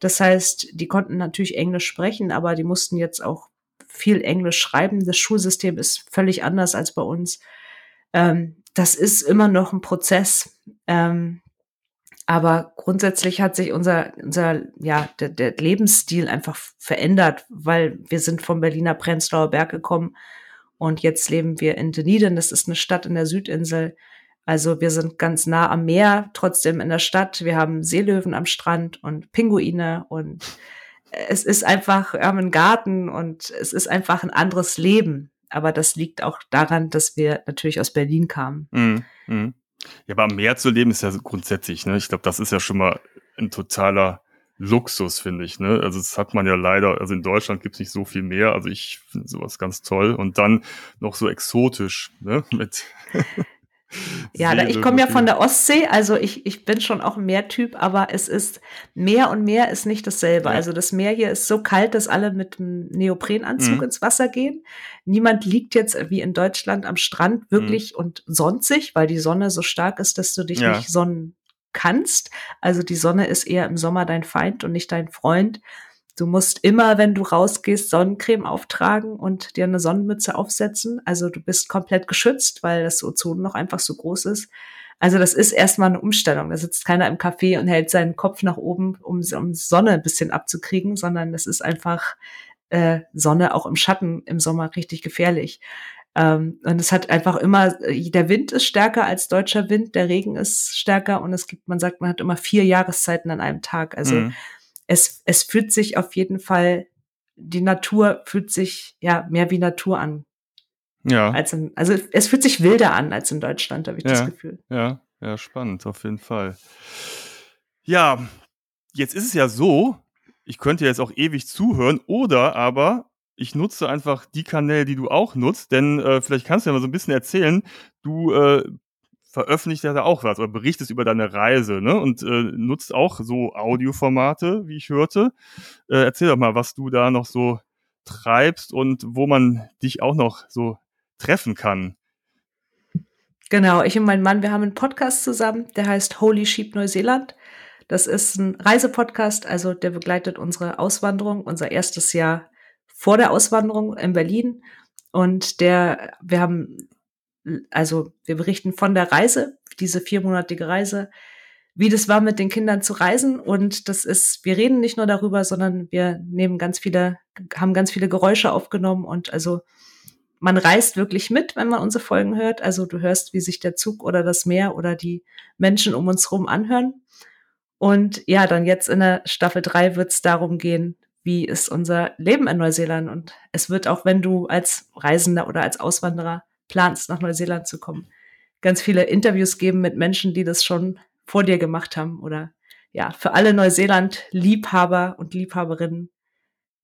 Das heißt, die konnten natürlich Englisch sprechen, aber die mussten jetzt auch viel Englisch schreiben. Das Schulsystem ist völlig anders als bei uns. Ähm, das ist immer noch ein Prozess. Ähm, aber grundsätzlich hat sich unser, unser, ja, der, der Lebensstil einfach verändert, weil wir sind vom Berliner Prenzlauer Berg gekommen und jetzt leben wir in Dunedin, das ist eine Stadt in der Südinsel. Also wir sind ganz nah am Meer, trotzdem in der Stadt. Wir haben Seelöwen am Strand und Pinguine und es ist einfach, wir haben einen Garten und es ist einfach ein anderes Leben. Aber das liegt auch daran, dass wir natürlich aus Berlin kamen. Mhm. Mhm. Ja, aber am Meer zu leben ist ja grundsätzlich, ne? Ich glaube, das ist ja schon mal ein totaler Luxus, finde ich. Ne? Also das hat man ja leider, also in Deutschland gibt es nicht so viel mehr. Also ich finde sowas ganz toll. Und dann noch so exotisch, ne? Mit (laughs) Ja, ich komme ja von der Ostsee, also ich, ich bin schon auch ein Meertyp, aber es ist Meer und Meer ist nicht dasselbe. Ja. Also das Meer hier ist so kalt, dass alle mit einem Neoprenanzug mhm. ins Wasser gehen. Niemand liegt jetzt wie in Deutschland am Strand wirklich mhm. und sonnt sich, weil die Sonne so stark ist, dass du dich ja. nicht sonnen kannst. Also die Sonne ist eher im Sommer dein Feind und nicht dein Freund. Du musst immer, wenn du rausgehst, Sonnencreme auftragen und dir eine Sonnenmütze aufsetzen. Also du bist komplett geschützt, weil das Ozon noch einfach so groß ist. Also das ist erstmal eine Umstellung. Da sitzt keiner im Café und hält seinen Kopf nach oben, um, um Sonne ein bisschen abzukriegen, sondern das ist einfach äh, Sonne auch im Schatten im Sommer richtig gefährlich. Ähm, und es hat einfach immer, der Wind ist stärker als deutscher Wind, der Regen ist stärker und es gibt, man sagt, man hat immer vier Jahreszeiten an einem Tag. Also mhm. Es, es fühlt sich auf jeden Fall, die Natur fühlt sich ja mehr wie Natur an. Ja. Als in, also es fühlt sich wilder an als in Deutschland, habe ich ja, das Gefühl. Ja, ja, spannend, auf jeden Fall. Ja, jetzt ist es ja so, ich könnte jetzt auch ewig zuhören oder aber ich nutze einfach die Kanäle, die du auch nutzt, denn äh, vielleicht kannst du ja mal so ein bisschen erzählen, du äh, veröffentlicht ja da auch was oder berichtest über deine Reise, ne? Und äh, nutzt auch so Audioformate, wie ich hörte. Äh, erzähl doch mal, was du da noch so treibst und wo man dich auch noch so treffen kann. Genau, ich und mein Mann, wir haben einen Podcast zusammen, der heißt Holy Sheep Neuseeland. Das ist ein Reisepodcast, also der begleitet unsere Auswanderung, unser erstes Jahr vor der Auswanderung in Berlin. Und der, wir haben, also wir berichten von der Reise, diese viermonatige Reise, wie das war, mit den Kindern zu reisen. Und das ist, wir reden nicht nur darüber, sondern wir nehmen ganz viele, haben ganz viele Geräusche aufgenommen und also man reist wirklich mit, wenn man unsere Folgen hört. Also du hörst, wie sich der Zug oder das Meer oder die Menschen um uns herum anhören. Und ja, dann jetzt in der Staffel 3 wird es darum gehen, wie ist unser Leben in Neuseeland. Und es wird auch, wenn du als Reisender oder als Auswanderer planst, nach Neuseeland zu kommen, ganz viele Interviews geben mit Menschen, die das schon vor dir gemacht haben. Oder ja, für alle Neuseeland-Liebhaber und Liebhaberinnen,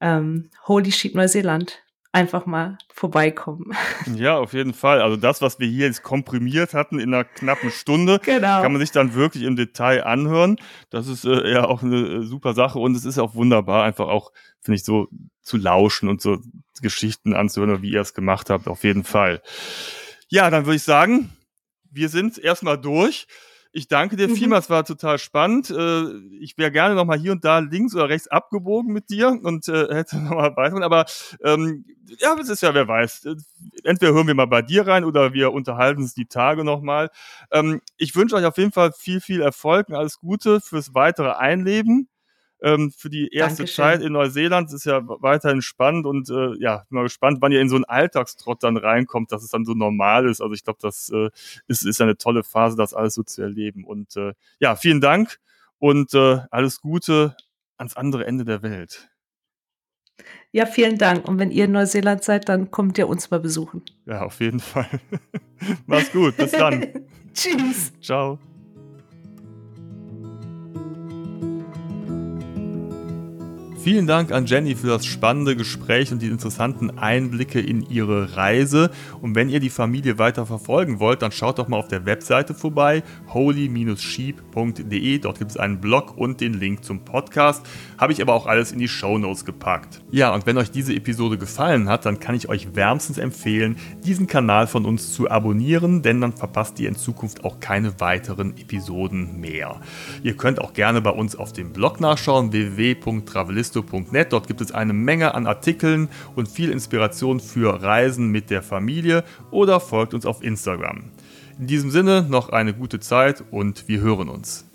ähm, Holy Sheep Neuseeland einfach mal vorbeikommen. (laughs) Ja, auf jeden Fall. Also das, was wir hier jetzt komprimiert hatten in einer knappen Stunde, genau. kann man sich dann wirklich im Detail anhören. Das ist äh, ja auch eine äh, super Sache und es ist auch wunderbar, einfach auch, finde ich, so zu lauschen und so Geschichten anzuhören, wie ihr es gemacht habt, auf jeden Fall. Ja, dann würde ich sagen, wir sind erstmal durch. Ich danke dir mhm. vielmals, war total spannend. Äh, ich wäre gerne nochmal hier und da links oder rechts abgebogen mit dir und äh, (laughs) hätte nochmal weiter. Aber ähm, ja, es ist ja, wer weiß. Entweder hören wir mal bei dir rein oder wir unterhalten uns die Tage nochmal. Ähm, ich wünsche euch auf jeden Fall viel, viel Erfolg und alles Gute fürs weitere Einleben ähm, für die erste Dankeschön. Zeit in Neuseeland. Das ist ja weiterhin spannend und äh, ja, bin mal gespannt, wann ihr in so einen Alltagstrott dann reinkommt, dass es dann so normal ist. Also ich glaube, das äh, ist, ist eine tolle Phase, das alles so zu erleben. Und äh, ja, vielen Dank und äh, alles Gute ans andere Ende der Welt. Ja, vielen Dank. Und wenn ihr in Neuseeland seid, dann kommt ihr uns mal besuchen. Ja, auf jeden (laughs) Fall. Mach's gut. Bis dann. (laughs) Tschüss. Ciao. Vielen Dank an Jenny für das spannende Gespräch und die interessanten Einblicke in ihre Reise. Und wenn ihr die Familie weiter verfolgen wollt, dann schaut doch mal auf der Webseite vorbei, holy-sheep.de. Dort gibt es einen Blog und den Link zum Podcast. Habe ich aber auch alles in die Show Notes gepackt. Ja, und wenn euch diese Episode gefallen hat, dann kann ich euch wärmstens empfehlen, diesen Kanal von uns zu abonnieren, denn dann verpasst ihr in Zukunft auch keine weiteren Episoden mehr. Ihr könnt auch gerne bei uns auf dem Blog nachschauen, www.travelist mephisto.net. Dort gibt es eine Menge an Artikeln und viel Inspiration für Reisen mit der Familie oder folgt uns auf Instagram. In diesem Sinne noch eine gute Zeit und wir hören uns.